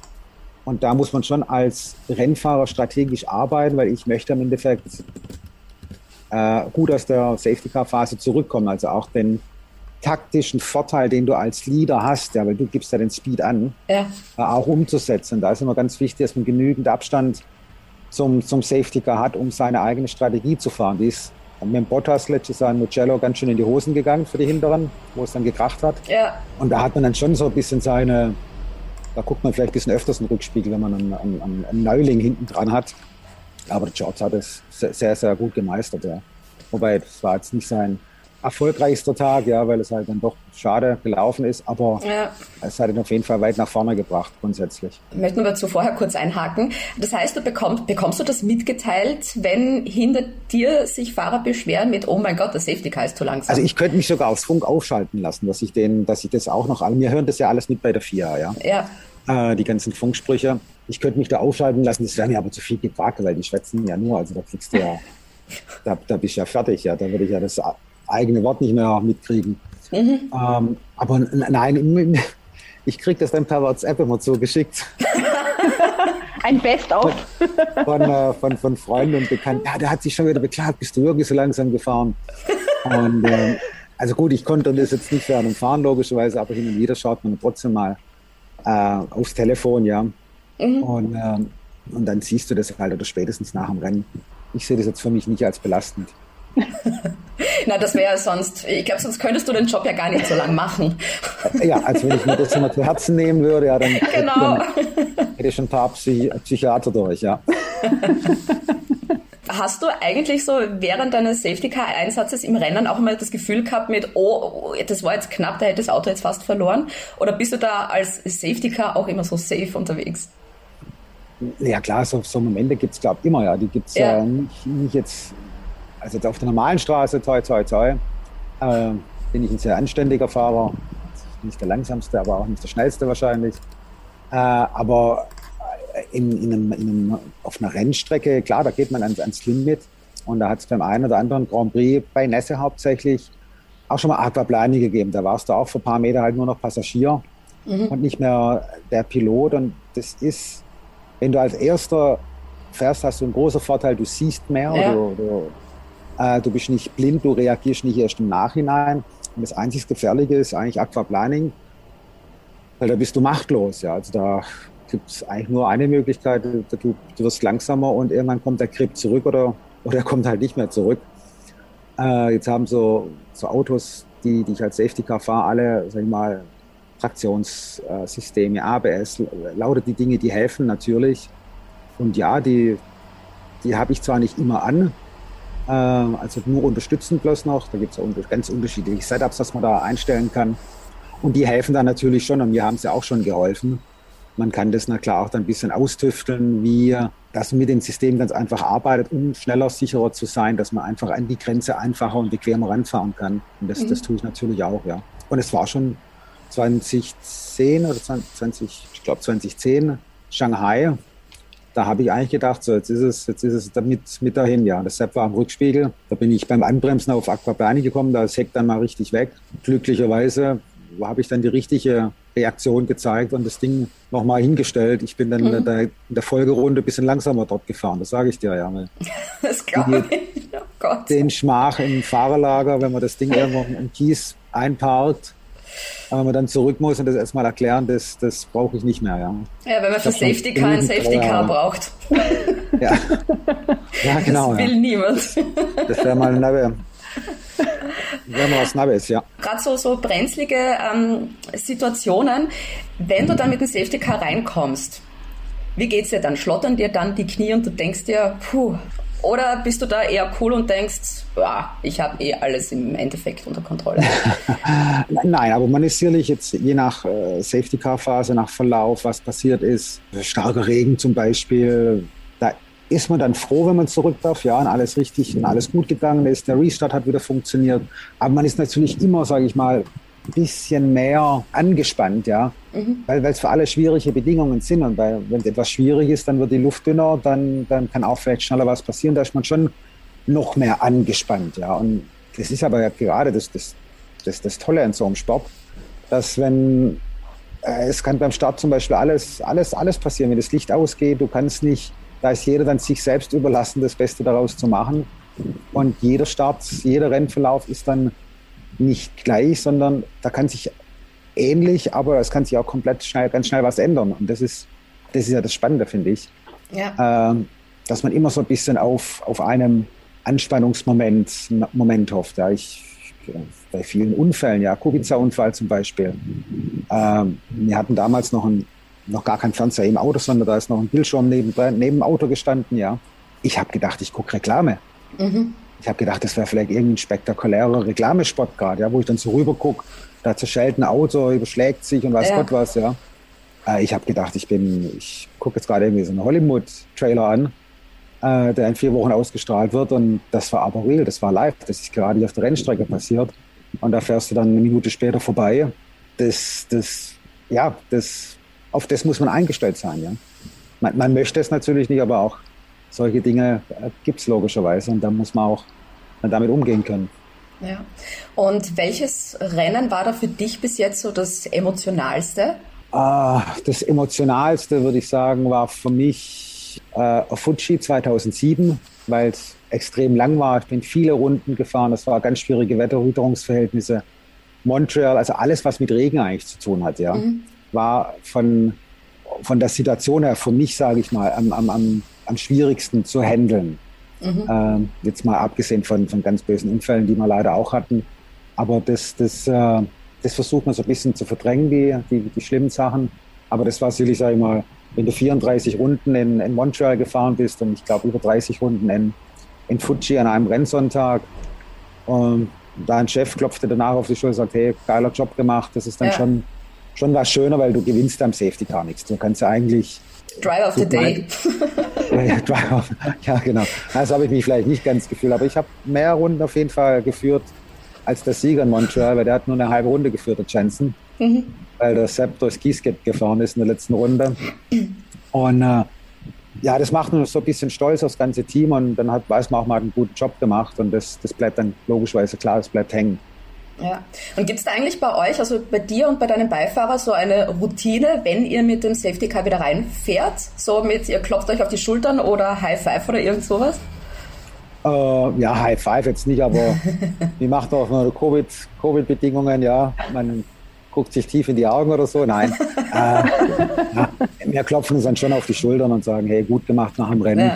Und da muss man schon als Rennfahrer strategisch arbeiten, weil ich möchte im Endeffekt äh, gut aus der Safety-Car-Phase zurückkommen. Also auch den taktischen Vorteil, den du als Leader hast, ja, weil du gibst ja den Speed an, ja. äh, auch umzusetzen. Da ist immer ganz wichtig, dass man genügend Abstand zum, zum Safety Car hat, um seine eigene Strategie zu fahren. Die ist mit dem Bottas letztes Jahr in Mugello ganz schön in die Hosen gegangen für die Hinteren, wo es dann gekracht hat. Ja. Und da hat man dann schon so ein bisschen seine, da guckt man vielleicht ein bisschen öfters in den Rückspiegel, wenn man einen, einen, einen Neuling hinten dran hat. Aber der George hat es sehr, sehr gut gemeistert, ja. Wobei, das war jetzt nicht sein erfolgreichster Tag, ja, weil es halt dann doch schade gelaufen ist, aber Ja. es hat ihn auf jeden Fall weit nach vorne gebracht, grundsätzlich. Ich möchte nur dazu vorher kurz einhaken. Das heißt, du bekommst, bekommst du das mitgeteilt, wenn hinter dir sich Fahrer beschweren mit, oh mein Gott, der Safety Car ist zu langsam. Also ich könnte mich sogar aufs Funk aufschalten lassen, dass ich den, dass ich das auch noch, wir hören das ja alles mit bei der FIA, ja. ja. Äh, die ganzen Funksprüche. Ich könnte mich da aufschalten lassen, das wäre mir aber zu viel gefragt, weil die schwätzen ja nur, also da kriegst du ja, *laughs* da, da bist du ja fertig, ja, da würde ich ja das eigene Wort nicht mehr mitkriegen. Ähm, aber nein, *laughs* ich krieg das dann per WhatsApp immer zugeschickt *laughs* Ein Best-of. von, äh, von, von Freunden und Bekannten. Ja, der hat sich schon wieder beklagt, bist du wirklich so langsam gefahren? Und ähm, also gut, ich konnte das jetzt nicht während dem Fahren logischerweise, aber hin und wieder schaut man trotzdem mal äh, aufs Telefon, ja. Und, ähm, und dann siehst du das halt oder spätestens nach dem Rennen. Ich sehe das jetzt für mich nicht als belastend. *laughs* Na, das wäre sonst, ich glaube, sonst könntest du den Job ja gar nicht so lang machen. *laughs* Ja, als wenn ich mir das immer zu Herzen nehmen würde, ja, dann, *laughs* Genau. dann hätte ich schon ein paar Psy Psychiater durch, ja. Hast du eigentlich so während deines Safety Car Einsatzes im Rennen auch mal das Gefühl gehabt mit, oh, oh, das war jetzt knapp, da hätte das Auto jetzt fast verloren? Oder bist du da als Safety Car auch immer so safe unterwegs? Ja klar, so, so Momente gibt es, glaube ich, immer, ja. Die gibt es Ja. ja. nicht, nicht jetzt, also auf der normalen Straße, toi, toi, toi, äh, bin ich ein sehr anständiger Fahrer. Nicht der langsamste, aber auch nicht der schnellste wahrscheinlich. Äh, aber in, in einem, in einem, auf einer Rennstrecke, klar, da geht man ans, ans Limit. Und da hat es beim einen oder anderen Grand Prix, bei Nässe hauptsächlich, auch schon mal Aquaplane gegeben. Da warst du auch für ein paar Meter halt nur noch Passagier und nicht mehr der Pilot. Und das ist, wenn du als Erster fährst, hast du einen großen Vorteil, du siehst mehr, Ja. du, du, äh, du bist nicht blind, du reagierst nicht erst im Nachhinein. Und das einzig Gefährliche ist eigentlich Aquaplaning, weil da bist du machtlos. Ja. Also da gibt es eigentlich nur eine Möglichkeit, du, du wirst langsamer und irgendwann kommt der Grip zurück oder, oder er *laughs* kommt halt nicht mehr zurück. Äh, jetzt haben so, so Autos, die, die ich als Safety Car fahre, alle, sag ich mal, Traktionssysteme, ABS, lauter die Dinge, die helfen natürlich. Und ja, die, die habe ich zwar nicht immer an, also nur unterstützend bloß noch. Da gibt es ganz unterschiedliche Setups, was man da einstellen kann. Und die helfen dann natürlich schon und mir haben sie auch schon geholfen. Man kann das na klar auch dann ein bisschen austüfteln, wie das mit dem System ganz einfach arbeitet, um schneller, sicherer zu sein, dass man einfach an die Grenze einfacher und bequemer ranfahren kann. Und das, das tue ich natürlich auch, ja. Und es war schon 2010 oder 20, ich glaube 2010, Shanghai. Da habe ich eigentlich gedacht, so jetzt ist es, jetzt ist es damit mit dahin, ja. Deshalb war am Rückspiegel. Da bin ich beim Anbremsen auf Aquaplane gekommen, da ist Heck dann mal richtig weg. Glücklicherweise habe ich dann die richtige Reaktion gezeigt und das Ding nochmal hingestellt. Ich bin dann in, der, in der Folgerunde ein bisschen langsamer dort gefahren, das sage ich dir ja. Weil *laughs* Das glaube ich. Oh Gott. den Schmach im Fahrerlager, wenn man das Ding irgendwo im Kies einparkt, aber wenn man dann zurück muss und das erstmal erklären, das, das brauche ich nicht mehr, ja. Ja, wenn man für Safety Car ein Safety Car braucht. Ja, *laughs* ja genau. das will Ja. niemand. Das wäre mal ein Nabbe. Wäre mal was Nabbes, ja. Gerade so, so brenzlige ähm, Situationen, wenn du dann mit dem Safety Car reinkommst, wie geht's dir dann? Schlottern dir dann die Knie und du denkst dir, puh, oder bist du da eher cool und denkst, ja, ich habe eh alles im Endeffekt unter Kontrolle? *laughs* Nein, aber man ist sicherlich jetzt je nach äh, Safety-Car-Phase, nach Verlauf, was passiert ist, starker Regen zum Beispiel, da ist man dann froh, wenn man zurück darf, ja, und alles richtig und alles gut gegangen ist. Der Restart hat wieder funktioniert. Aber man ist natürlich immer, sage ich mal, bisschen mehr angespannt, ja, weil weil es für alle schwierige Bedingungen sind. Und weil, wenn es etwas schwierig ist, dann wird die Luft dünner, dann, dann kann auch vielleicht schneller was passieren. Da ist man schon noch mehr angespannt, ja. Und das ist aber gerade das, das, das, das Tolle an so einem Sport, dass wenn äh, es kann beim Start zum Beispiel alles, alles, alles passieren, wenn das Licht ausgeht, du kannst nicht, da ist jeder dann sich selbst überlassen, das Beste daraus zu machen. Und jeder Start, jeder Rennverlauf ist dann nicht gleich, sondern da kann sich ähnlich, aber es kann sich auch komplett schnell, ganz schnell was ändern. Und das ist, das ist ja das Spannende, finde ich ja. ähm, dass man immer so ein bisschen auf, auf einem Anspannungsmoment Moment hofft. Ja. Ich, bei vielen Unfällen, ja, Kubica-Unfall zum Beispiel. Ähm, wir hatten damals noch, ein, noch gar kein Fernseher im Auto, sondern da ist noch ein Bildschirm neben, neben dem Auto gestanden, ja. Ich habe gedacht, ich gucke Reklame. Mhm. Ich habe gedacht, das wäre vielleicht irgendwie ein spektakulärer Reklamespot gerade, ja, wo ich dann so rüber gucke, da zerschellt ein Auto, überschlägt sich und weiß ja. Gott was, ja. Äh, ich habe gedacht, ich bin, ich gucke jetzt gerade irgendwie so einen Hollywood-Trailer an, äh, der in vier Wochen ausgestrahlt wird und das war aber real, das war live, das ist gerade hier auf der Rennstrecke passiert und da fährst du dann eine Minute später vorbei. Das, das, ja, das, auf das muss man eingestellt sein, ja. Man, man möchte es natürlich nicht, aber auch solche Dinge äh, gibt es logischerweise und da muss man auch damit umgehen können. Ja. Und welches Rennen war da für dich bis jetzt so das emotionalste? Ah, das emotionalste, würde ich sagen, war für mich äh, Fuji 2007, weil es extrem lang war. Ich bin viele Runden gefahren. Das war ganz schwierige Wetterwitterungsverhältnisse. Montreal, also alles, was mit Regen eigentlich zu tun hat, ja, mhm. war von, von der Situation her für mich, sage ich mal, am, am, am, am schwierigsten zu handeln. Mhm. Ähm, jetzt mal abgesehen von, von ganz bösen Unfällen, die wir leider auch hatten. Aber das, das, äh, das versucht man so ein bisschen zu verdrängen, die, die, die schlimmen Sachen. Aber das war sicherlich, sag ich mal, wenn du 34 Runden in, in Montreal gefahren bist und ich glaube über 30 Runden in, in Fuji an einem Rennsonntag, und da ein Chef klopfte danach auf die Schulter und sagt, hey, geiler Job gemacht, das ist dann ja. schon, schon was schöner, weil du gewinnst am Safety Car nichts. Du kannst ja eigentlich Drive of the Day. ja, *laughs* genau. Das habe ich mich vielleicht nicht ganz gefühlt, aber ich habe mehr Runden auf jeden Fall geführt als der Sieger in Montreal, weil der hat nur eine halbe Runde geführt, der Jensen, mhm. weil der Sepp durchs Kiesgate gefahren ist in der letzten Runde. Und äh, ja, das macht nur so ein bisschen stolz aufs ganze Team und dann hat, weiß man auch mal einen guten Job gemacht und das, das bleibt dann logischerweise klar, das bleibt hängen. Ja. Und gibt es da eigentlich bei euch, also bei dir und bei deinem Beifahrer, so eine Routine, wenn ihr mit dem Safety Car wieder reinfährt? So mit, ihr klopft euch auf die Schultern oder High Five oder irgend sowas? Äh, ja, High Five jetzt nicht, aber *laughs* wie macht auch Covid-Bedingungen, ja, man guckt sich tief in die Augen oder so. Nein. *laughs* äh, ja, wir klopfen uns dann schon auf die Schultern und sagen, hey, gut gemacht nach dem Rennen.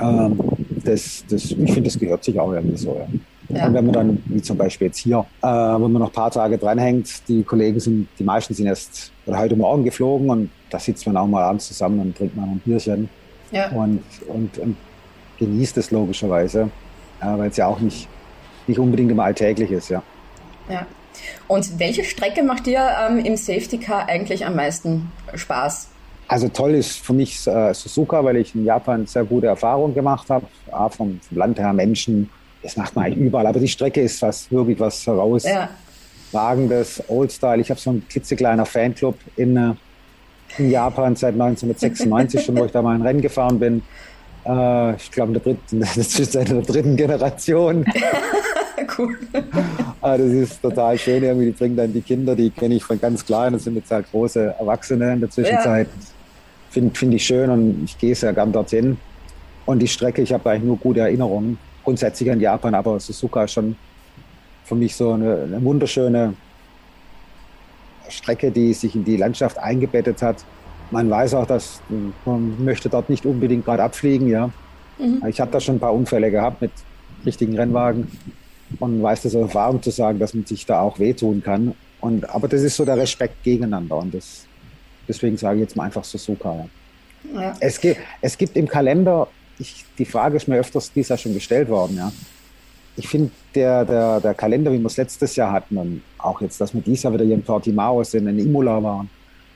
Ja. Ähm, das, das, ich finde, das gehört sich auch irgendwie so. Ja. Ja. Und wenn man dann, wie zum Beispiel jetzt hier, äh, wenn man noch ein paar Tage dranhängt, die Kollegen sind, die meisten sind erst oder heute Morgen geflogen und da sitzt man auch mal abends zusammen und trinkt mal ein Bierchen ja. und, und, und genießt es logischerweise, äh, weil es ja auch nicht, nicht unbedingt immer alltäglich ist, ja. Ja. Und welche Strecke macht dir ähm, im Safety Car eigentlich am meisten Spaß? Also toll ist für mich äh, Suzuka, weil ich in Japan sehr gute Erfahrungen gemacht habe, vom, vom Land her, Menschen, das macht man eigentlich überall, aber die Strecke ist was, wirklich was herausragendes, ja. Oldstyle. Ich habe so einen klitzekleiner Fanclub in, äh, in Japan seit 1996 schon, wo ich da mal ein Rennen gefahren bin. Äh, ich glaube, in der dritten, *laughs* seit der dritten Generation. *laughs* cool. Ah, das ist total schön. Irgendwie, die bringen dann die Kinder, die kenne ich von ganz klein, das sind jetzt halt große Erwachsene in der Zwischenzeit. Ja. Finde find ich schön und ich gehe sehr gern dorthin. Und die Strecke, ich habe eigentlich nur gute Erinnerungen grundsätzlich an Japan, aber Suzuka ist schon für mich so eine, eine wunderschöne Strecke, die sich in die Landschaft eingebettet hat. Man weiß auch, dass man möchte dort nicht unbedingt gerade abfliegen, ja. Mhm. Ich habe da schon ein paar Unfälle gehabt mit richtigen Rennwagen und weiß das aus Erfahrung zu sagen, dass man sich da auch wehtun kann. Und, aber das ist so der Respekt gegeneinander und das, deswegen sage ich jetzt mal einfach Suzuka. Ja. Ja. Es, gibt, es gibt im Kalender ich, die Frage ist mir öfters dieses Jahr schon gestellt worden, ja. Ich finde, der, der, der Kalender, wie wir es letztes Jahr hatten und auch jetzt, dass wir dieses Jahr wieder hier in Portimao sind, in Imola waren,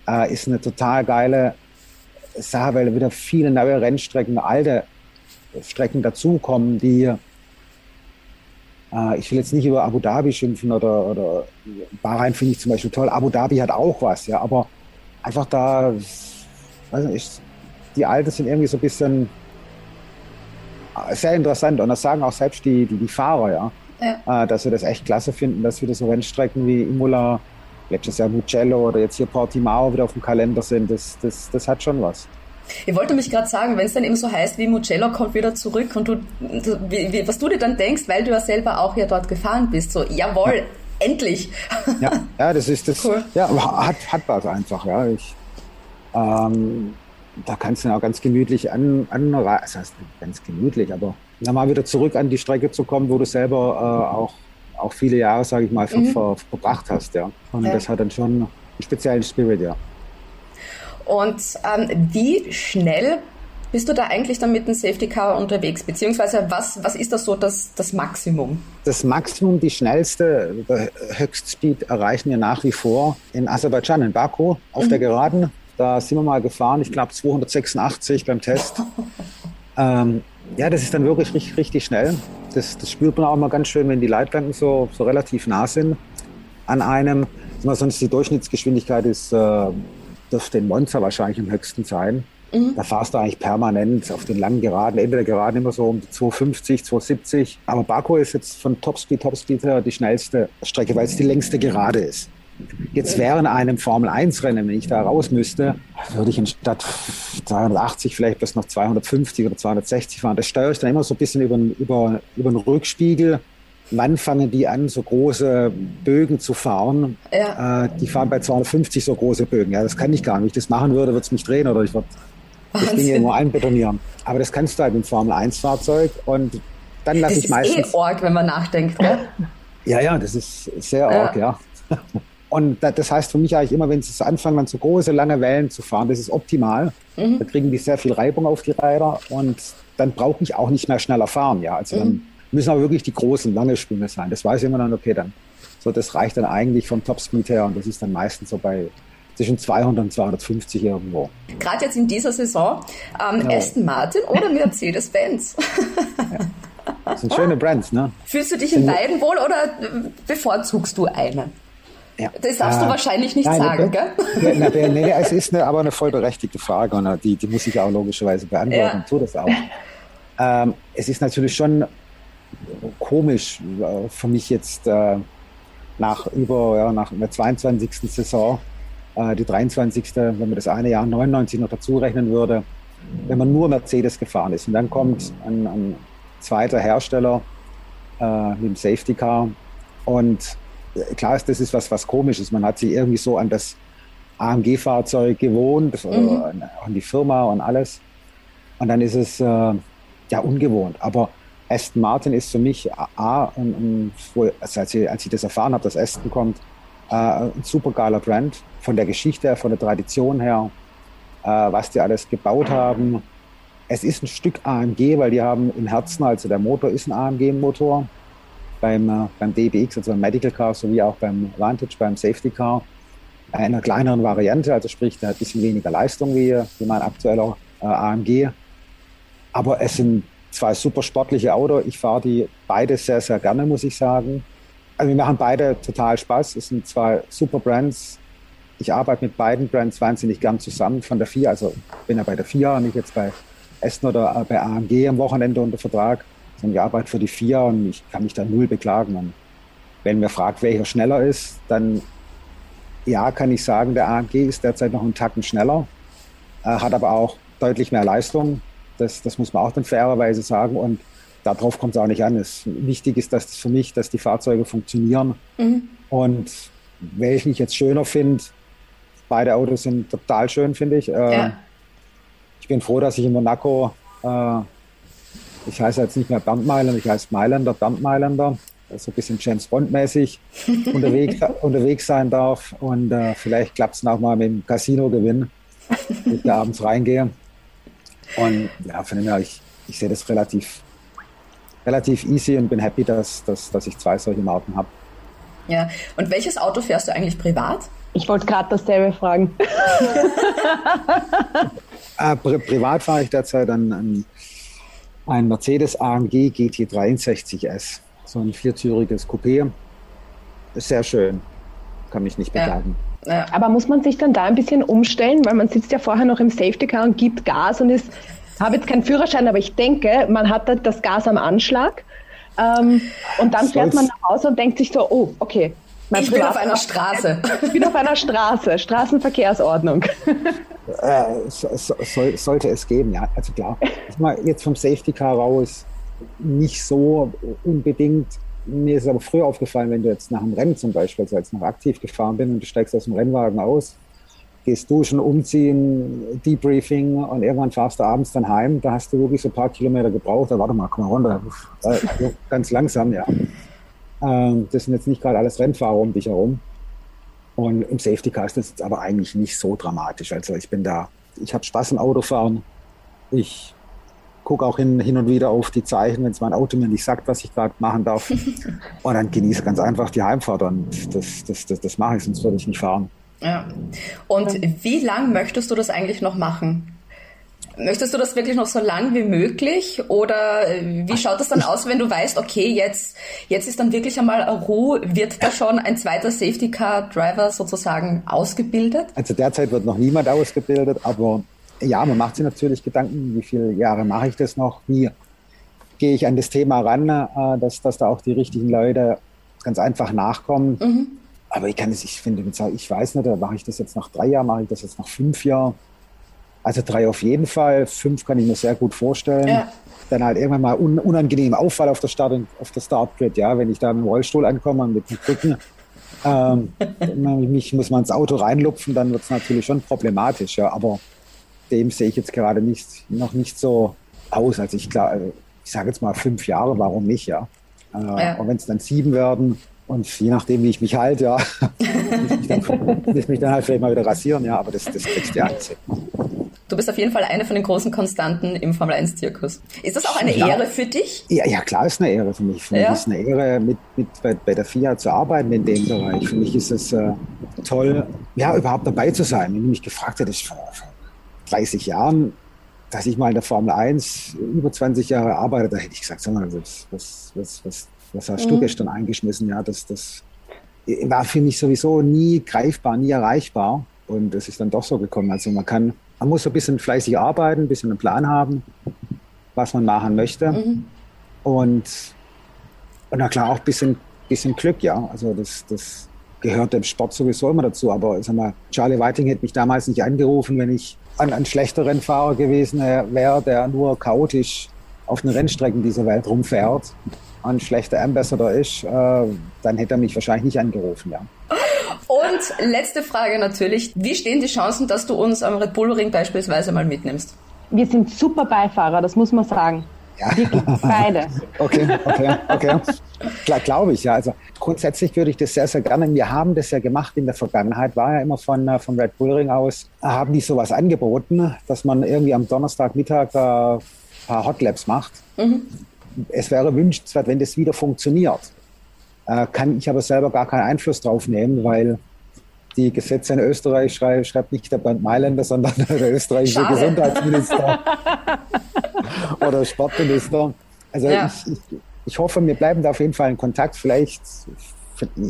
äh, ist eine total geile Sache, weil wieder viele neue Rennstrecken, alte Strecken dazukommen, die äh, ich will jetzt nicht über Abu Dhabi schimpfen oder, oder Bahrain finde ich zum Beispiel toll. Abu Dhabi hat auch was, ja, aber einfach da, weiß nicht, die Alten sind irgendwie so ein bisschen sehr interessant. Und das sagen auch selbst die, die, die Fahrer, ja. ja. Äh, dass sie das echt klasse finden, dass wieder so Rennstrecken wie Imola, letztes Jahr Mugello oder jetzt hier Portimao wieder auf dem Kalender sind. Das, das, das hat schon was. Ich wollte mich gerade sagen, wenn es dann eben so heißt, wie Mugello kommt wieder zurück und du, wie, wie, was du dir dann denkst, weil du ja selber auch ja dort gefahren bist, so, jawohl, ja. endlich. Ja, ja, das ist das. Cool. Ja, hat, hat was einfach, ja. Ich, ähm, da kannst du auch ganz gemütlich an, an das heißt ganz gemütlich, aber dann mal wieder zurück an die Strecke zu kommen, wo du selber äh, auch, auch viele Jahre, sage ich mal, mhm. ver, verbracht hast. Ja. Und ja. das hat dann schon einen speziellen Spirit, ja. Und ähm, wie schnell bist du da eigentlich dann mit dem Safety Car unterwegs? Beziehungsweise was, was ist das so das, das Maximum? Das Maximum, die schnellste Höchstspeed erreichen wir nach wie vor in Aserbaidschan, in Baku, auf mhm. der Geraden. Da sind wir mal gefahren, ich glaube 286 beim Test. *laughs* ähm, ja, das ist dann wirklich richtig, richtig schnell. Das, das, spürt man auch mal ganz schön, wenn die Leitplanken so, so relativ nah sind an einem. Sonst die Durchschnittsgeschwindigkeit ist, äh, dürfte in Monza wahrscheinlich am höchsten sein. Mhm. Da fahrst du eigentlich permanent auf den langen Geraden, Ende der Geraden immer so um die 250, 270. Aber Baku ist jetzt von Topspeed, Topspeed her die schnellste Strecke, weil es die längste Gerade ist. Jetzt während einem Formel-1-Rennen, wenn ich da raus müsste, würde ich in Stadt 280 vielleicht bis noch 250 oder 260 fahren. Das steuere ich dann immer so ein bisschen über, über, über den Rückspiegel. Wann fangen die an, so große Bögen zu fahren? Ja. Äh, die fahren bei 250 so große Bögen. Ja, das kann ich gar nicht. Wenn ich das machen würde, würde es mich drehen oder ich würde das Ding irgendwo einbetonieren. Aber das kannst du halt im Formel-1-Fahrzeug und dann lasse ich meistens... Das ist eh Org, wenn man nachdenkt, gell? Ja, ja, das ist sehr Org, ja. Und das heißt für mich eigentlich immer, wenn sie anfangen, dann so große, lange Wellen zu fahren, das ist optimal. Mhm. Da kriegen die sehr viel Reibung auf die Räder und dann brauche ich auch nicht mehr schneller fahren. Ja, also mhm. dann müssen aber wirklich die großen, lange Sprünge sein. Das weiß ich immer dann, okay, dann so, das reicht dann eigentlich vom Topspeed her und das ist dann meistens so bei zwischen 200 und 250 irgendwo. Gerade jetzt in dieser Saison, ähm, ja. Aston Martin oder Mercedes-Benz? *laughs* ja. Das sind schöne Brands, ne? Fühlst du dich in beiden wohl oder bevorzugst du einen? Ja. Das darfst du äh, wahrscheinlich nicht nein, sagen, gell? Na, nee, nee, es ist *laughs* eine, aber eine voll berechtigte Frage und die, die muss ich auch logischerweise beantworten. Ja. Tu das auch. Ähm, es ist natürlich schon komisch äh, für mich jetzt äh, nach über ja, nach der 22. Saison, äh, die 23. wenn man das eine Jahr 99 noch dazu rechnen würde, wenn man nur Mercedes gefahren ist. Und dann kommt ein, ein zweiter Hersteller äh, mit dem Safety Car und klar ist, das ist was, was komisches. Man hat sich irgendwie so an das AMG-Fahrzeug gewohnt, mhm. an, an, die Firma und alles. Und dann ist es äh, ja ungewohnt. Aber Aston Martin ist für mich A, ein, ein, also als, ich, als ich das erfahren habe, dass Aston kommt, äh, ein super geiler Brand. Von der Geschichte her, von der Tradition her, äh, was die alles gebaut haben. Es ist ein Stück AMG, weil die haben im Herzen, also der Motor ist ein AMG-Motor beim, äh, beim DBX, also beim Medical Car, sowie auch beim Vantage, beim Safety Car, in einer kleineren Variante, also sprich, der hat ein bisschen weniger Leistung wie, wie mein aktueller äh, AMG. Aber es sind zwei super sportliche Autos. Ich fahre die beide sehr, sehr gerne, muss ich sagen. Also wir machen beide total Spaß. Es sind zwei super Brands. Ich arbeite mit beiden Brands wahnsinnig gern zusammen von der FIA. Also bin ja bei der FIA, nicht jetzt bei Essen oder äh, bei AMG am Wochenende unter Vertrag sondern ich arbeite für die vier und ich kann mich da null beklagen. Und wenn mir fragt, welcher schneller ist, dann ja, kann ich sagen, der AMG ist derzeit noch einen Tacken schneller, äh, hat aber auch deutlich mehr Leistung. Das, das muss man auch dann fairerweise sagen. Und darauf kommt es auch nicht an. Es, wichtig ist dass für mich, dass die Fahrzeuge funktionieren. Mhm. Und welchen ich jetzt schöner finde, beide Autos sind total schön, finde ich. Äh, ja. Ich bin froh, dass ich in Monaco äh, ich heiße jetzt nicht mehr Bernd Mailand, ich heiße Mailander, Bernd Mailander. So ein bisschen James Bond-mäßig *laughs* unterwegs, unterwegs sein darf. Und äh, vielleicht klappt es auch mal mit dem Casino-Gewinn, wenn ich da abends reingehe. Und ja, von dem her, ich, ich sehe das relativ, relativ easy und bin happy, dass, dass, dass ich zwei solche Marken habe. Ja, und welches Auto fährst du eigentlich privat? Ich wollte gerade dasselbe fragen. äh, *laughs* *laughs* pri privat fahre ich derzeit an, an ein Mercedes AMG GT63S, so ein viertüriges Coupé. Sehr schön, kann mich nicht beklagen. Ja. Aber muss man sich dann da ein bisschen umstellen, weil man sitzt ja vorher noch im Safety Car und gibt Gas und ist, habe jetzt keinen Führerschein, aber ich denke, man hat das Gas am Anschlag. Ähm, und dann fährt man nach Hause und denkt sich so, oh, okay, mein ich bin auf einer Straße. Ich bin auf einer Straße, Straßenverkehrsordnung. *laughs* Äh, so, soll, sollte es geben, ja. Also klar, jetzt vom Safety Car raus nicht so unbedingt. Mir ist aber früher aufgefallen, wenn du jetzt nach einem Rennen zum Beispiel, als ich noch aktiv gefahren bin und du steigst aus dem Rennwagen aus, gehst duschen, umziehen, Debriefing und irgendwann fahrst du abends dann heim. Da hast du wirklich so ein paar Kilometer gebraucht. Da warte mal, komm mal runter. Also ganz langsam, ja. Ähm, das sind jetzt nicht gerade alles Rennfahrer um dich herum. Und im Safety Car ist das jetzt aber eigentlich nicht so dramatisch. Also ich bin da, ich habe Spaß im Autofahren. Ich gucke auch hin, hin und wieder auf die Zeichen, wenn es mein Auto mir nicht sagt, was ich gerade machen darf. *laughs* und dann genieße ganz einfach die Heimfahrt und das, das, das, das mache ich, sonst würde ich nicht fahren. Ja. Und wie lang möchtest du das eigentlich noch machen? Möchtest du das wirklich noch so lang wie möglich oder äh, wie schaut das dann *laughs* aus, wenn du weißt, okay, jetzt, jetzt ist dann wirklich einmal Ruhe, wird da schon ein zweiter Safety Car Driver sozusagen ausgebildet? Also derzeit wird noch niemand ausgebildet, aber ja, man macht sich natürlich Gedanken, wie viele Jahre mache ich das noch, wie gehe ich an das Thema ran, äh, dass, dass da auch die richtigen Leute ganz einfach nachkommen. Mhm. Aber ich kann es, ich finde, ich weiß nicht, mache ich das jetzt nach drei Jahren, mache ich das jetzt nach fünf Jahren. Also drei auf jeden Fall, fünf kann ich mir sehr gut vorstellen. Ja. Dann halt irgendwann mal un, unangenehm Auffall auf der Start auf der Startgrid, ja, wenn ich da mit dem Rollstuhl ankomme und mit dem Rücken, *laughs* ähm, mich muss man ins Auto reinlupfen, dann wird es natürlich schon problematisch, ja. Aber dem sehe ich jetzt gerade nicht, noch nicht so aus. Also ich klar, ich sage jetzt mal fünf Jahre, warum nicht, ja. Äh, ja. Und wenn es dann sieben werden, und je nachdem, wie ich mich halte, ja, *laughs* will ich, dann, mich dann halt vielleicht mal wieder rasieren, ja, aber das, das kriegst du ansehen. Du bist auf jeden Fall eine von den großen Konstanten im Formel-1-Zirkus. Ist das auch eine ja. Ehre für dich? Ja, ja, klar ist eine Ehre für mich. Für ja. mich ist eine Ehre, mit, mit bei, bei, der FIA zu arbeiten in dem Bereich. Für mich ist es äh, toll, ja, überhaupt dabei zu sein. Wenn du mich gefragt hättest vor, vor 30 Jahren, dass ich mal in der Formel 1 über 20 Jahre arbeite, da hätte ich gesagt, sag mal, was, was, was, was, was hast mhm. du gestern eingeschmissen? Ja, das, das war für mich sowieso nie greifbar, nie erreichbar. Und es ist dann doch so gekommen. Also man kann man muss ein bisschen fleißig arbeiten, ein bisschen einen Plan haben, was man machen möchte. Mhm. Und, und na klar auch ein bisschen, bisschen Glück, ja. Also das, das gehört dem Sport sowieso immer dazu. Aber sag mal, Charlie Whiting hätte mich damals nicht angerufen, wenn ich ein, ein schlechter Rennfahrer gewesen wäre, der nur chaotisch auf den Rennstrecken dieser Welt rumfährt, ein schlechter Ambassador ist, äh, dann hätte er mich wahrscheinlich nicht angerufen, ja. Und letzte Frage natürlich. Wie stehen die Chancen, dass du uns am Red Bull Ring beispielsweise mal mitnimmst? Wir sind super Beifahrer, das muss man sagen. Ja. Wirklich, beide. *laughs* Okay, okay, okay. Klar, glaube ich, ja. Also grundsätzlich würde ich das sehr, sehr gerne. Wir haben das ja gemacht in der Vergangenheit, war ja immer von, äh, vom Red Bull Ring aus, haben die sowas angeboten, dass man irgendwie am Donnerstagmittag äh, ein paar Hotlabs macht. Mhm. Es wäre wünschenswert, wenn das wieder funktioniert. Äh, kann ich aber selber gar keinen Einfluss drauf nehmen, weil die Gesetze in Österreich schrei schreibt nicht der Bernd Mailänder, *laughs* sondern der österreichische Schade. Gesundheitsminister *laughs* oder Sportminister. Also ja. ich, ich, ich, hoffe, wir bleiben da auf jeden Fall in Kontakt. Vielleicht,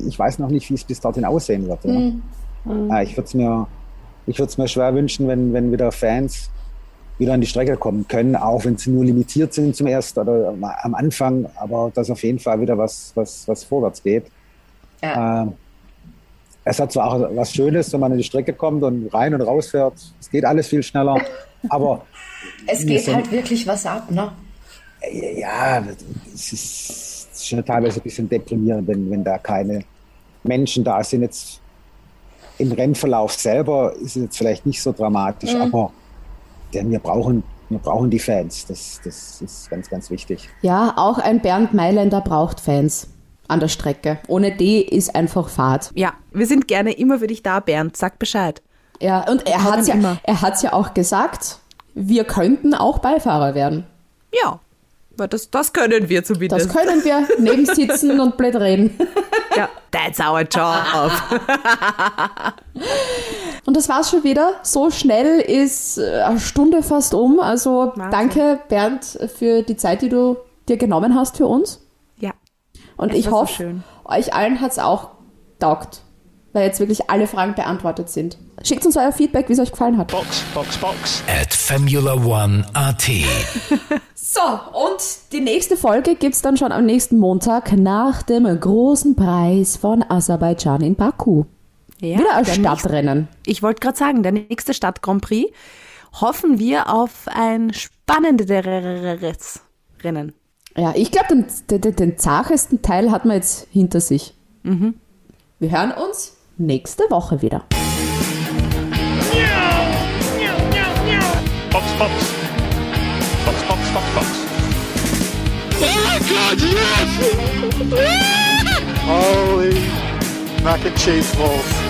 ich weiß noch nicht, wie es bis dorthin aussehen wird. Mhm. Ja. Ich würde es mir, mir schwer wünschen, wenn, wenn wieder Fans wieder an die Strecke kommen können, auch wenn sie nur limitiert sind zum ersten oder am Anfang, aber dass auf jeden Fall wieder was, was, was vorwärts geht. Ja. Äh, es hat zwar auch was Schönes, wenn man in die Strecke kommt und rein und raus fährt. Es geht alles viel schneller, *laughs* aber es geht sind, halt wirklich was ab, ne? Ja, es ist schon teilweise ein bisschen deprimierend, wenn, wenn da keine Menschen da sind. Jetzt im Rennverlauf selber ist es jetzt vielleicht nicht so dramatisch, mhm. aber denn wir brauchen, wir brauchen die Fans. Das, das ist ganz, ganz wichtig. Ja, auch ein Bernd Mailänder braucht Fans an der Strecke. Ohne die ist einfach Fahrt. Ja, wir sind gerne immer für dich da, Bernd. Sag Bescheid. Ja, und er hat ja, er hat's ja auch gesagt, wir könnten auch Beifahrer werden. Ja, das, das können wir zumindest. Das können wir, neben sitzen und blöd reden. Ja, that's our job. *laughs* *laughs* und das war's schon wieder. So schnell ist äh, eine Stunde fast um. Also Wahnsinn. danke, Bernd, für die Zeit, die du dir genommen hast für uns. Ja. Und ich hoffe, so euch allen hat's auch taugt weil jetzt wirklich alle Fragen beantwortet sind. Schickt uns euer Feedback, wie es euch gefallen hat. Box, Box, Box. At Formula One AT. *laughs* so, und die nächste Folge gibt es dann schon am nächsten Montag nach dem großen Preis von Aserbaidschan in Baku. Ja, Wieder ein Stadtrennen. Nächste, ich wollte gerade sagen, der nächste Stadt Grand Prix hoffen wir auf ein spannenderes Rennen. Ja, ich glaube, den, den, den zachesten Teil hat man jetzt hinter sich. Mhm. Wir hören uns nächste Woche wieder. Fox, Fox. Fox, Fox, Fox, Fox. Oh god, yes! Holy mac and cheese balls.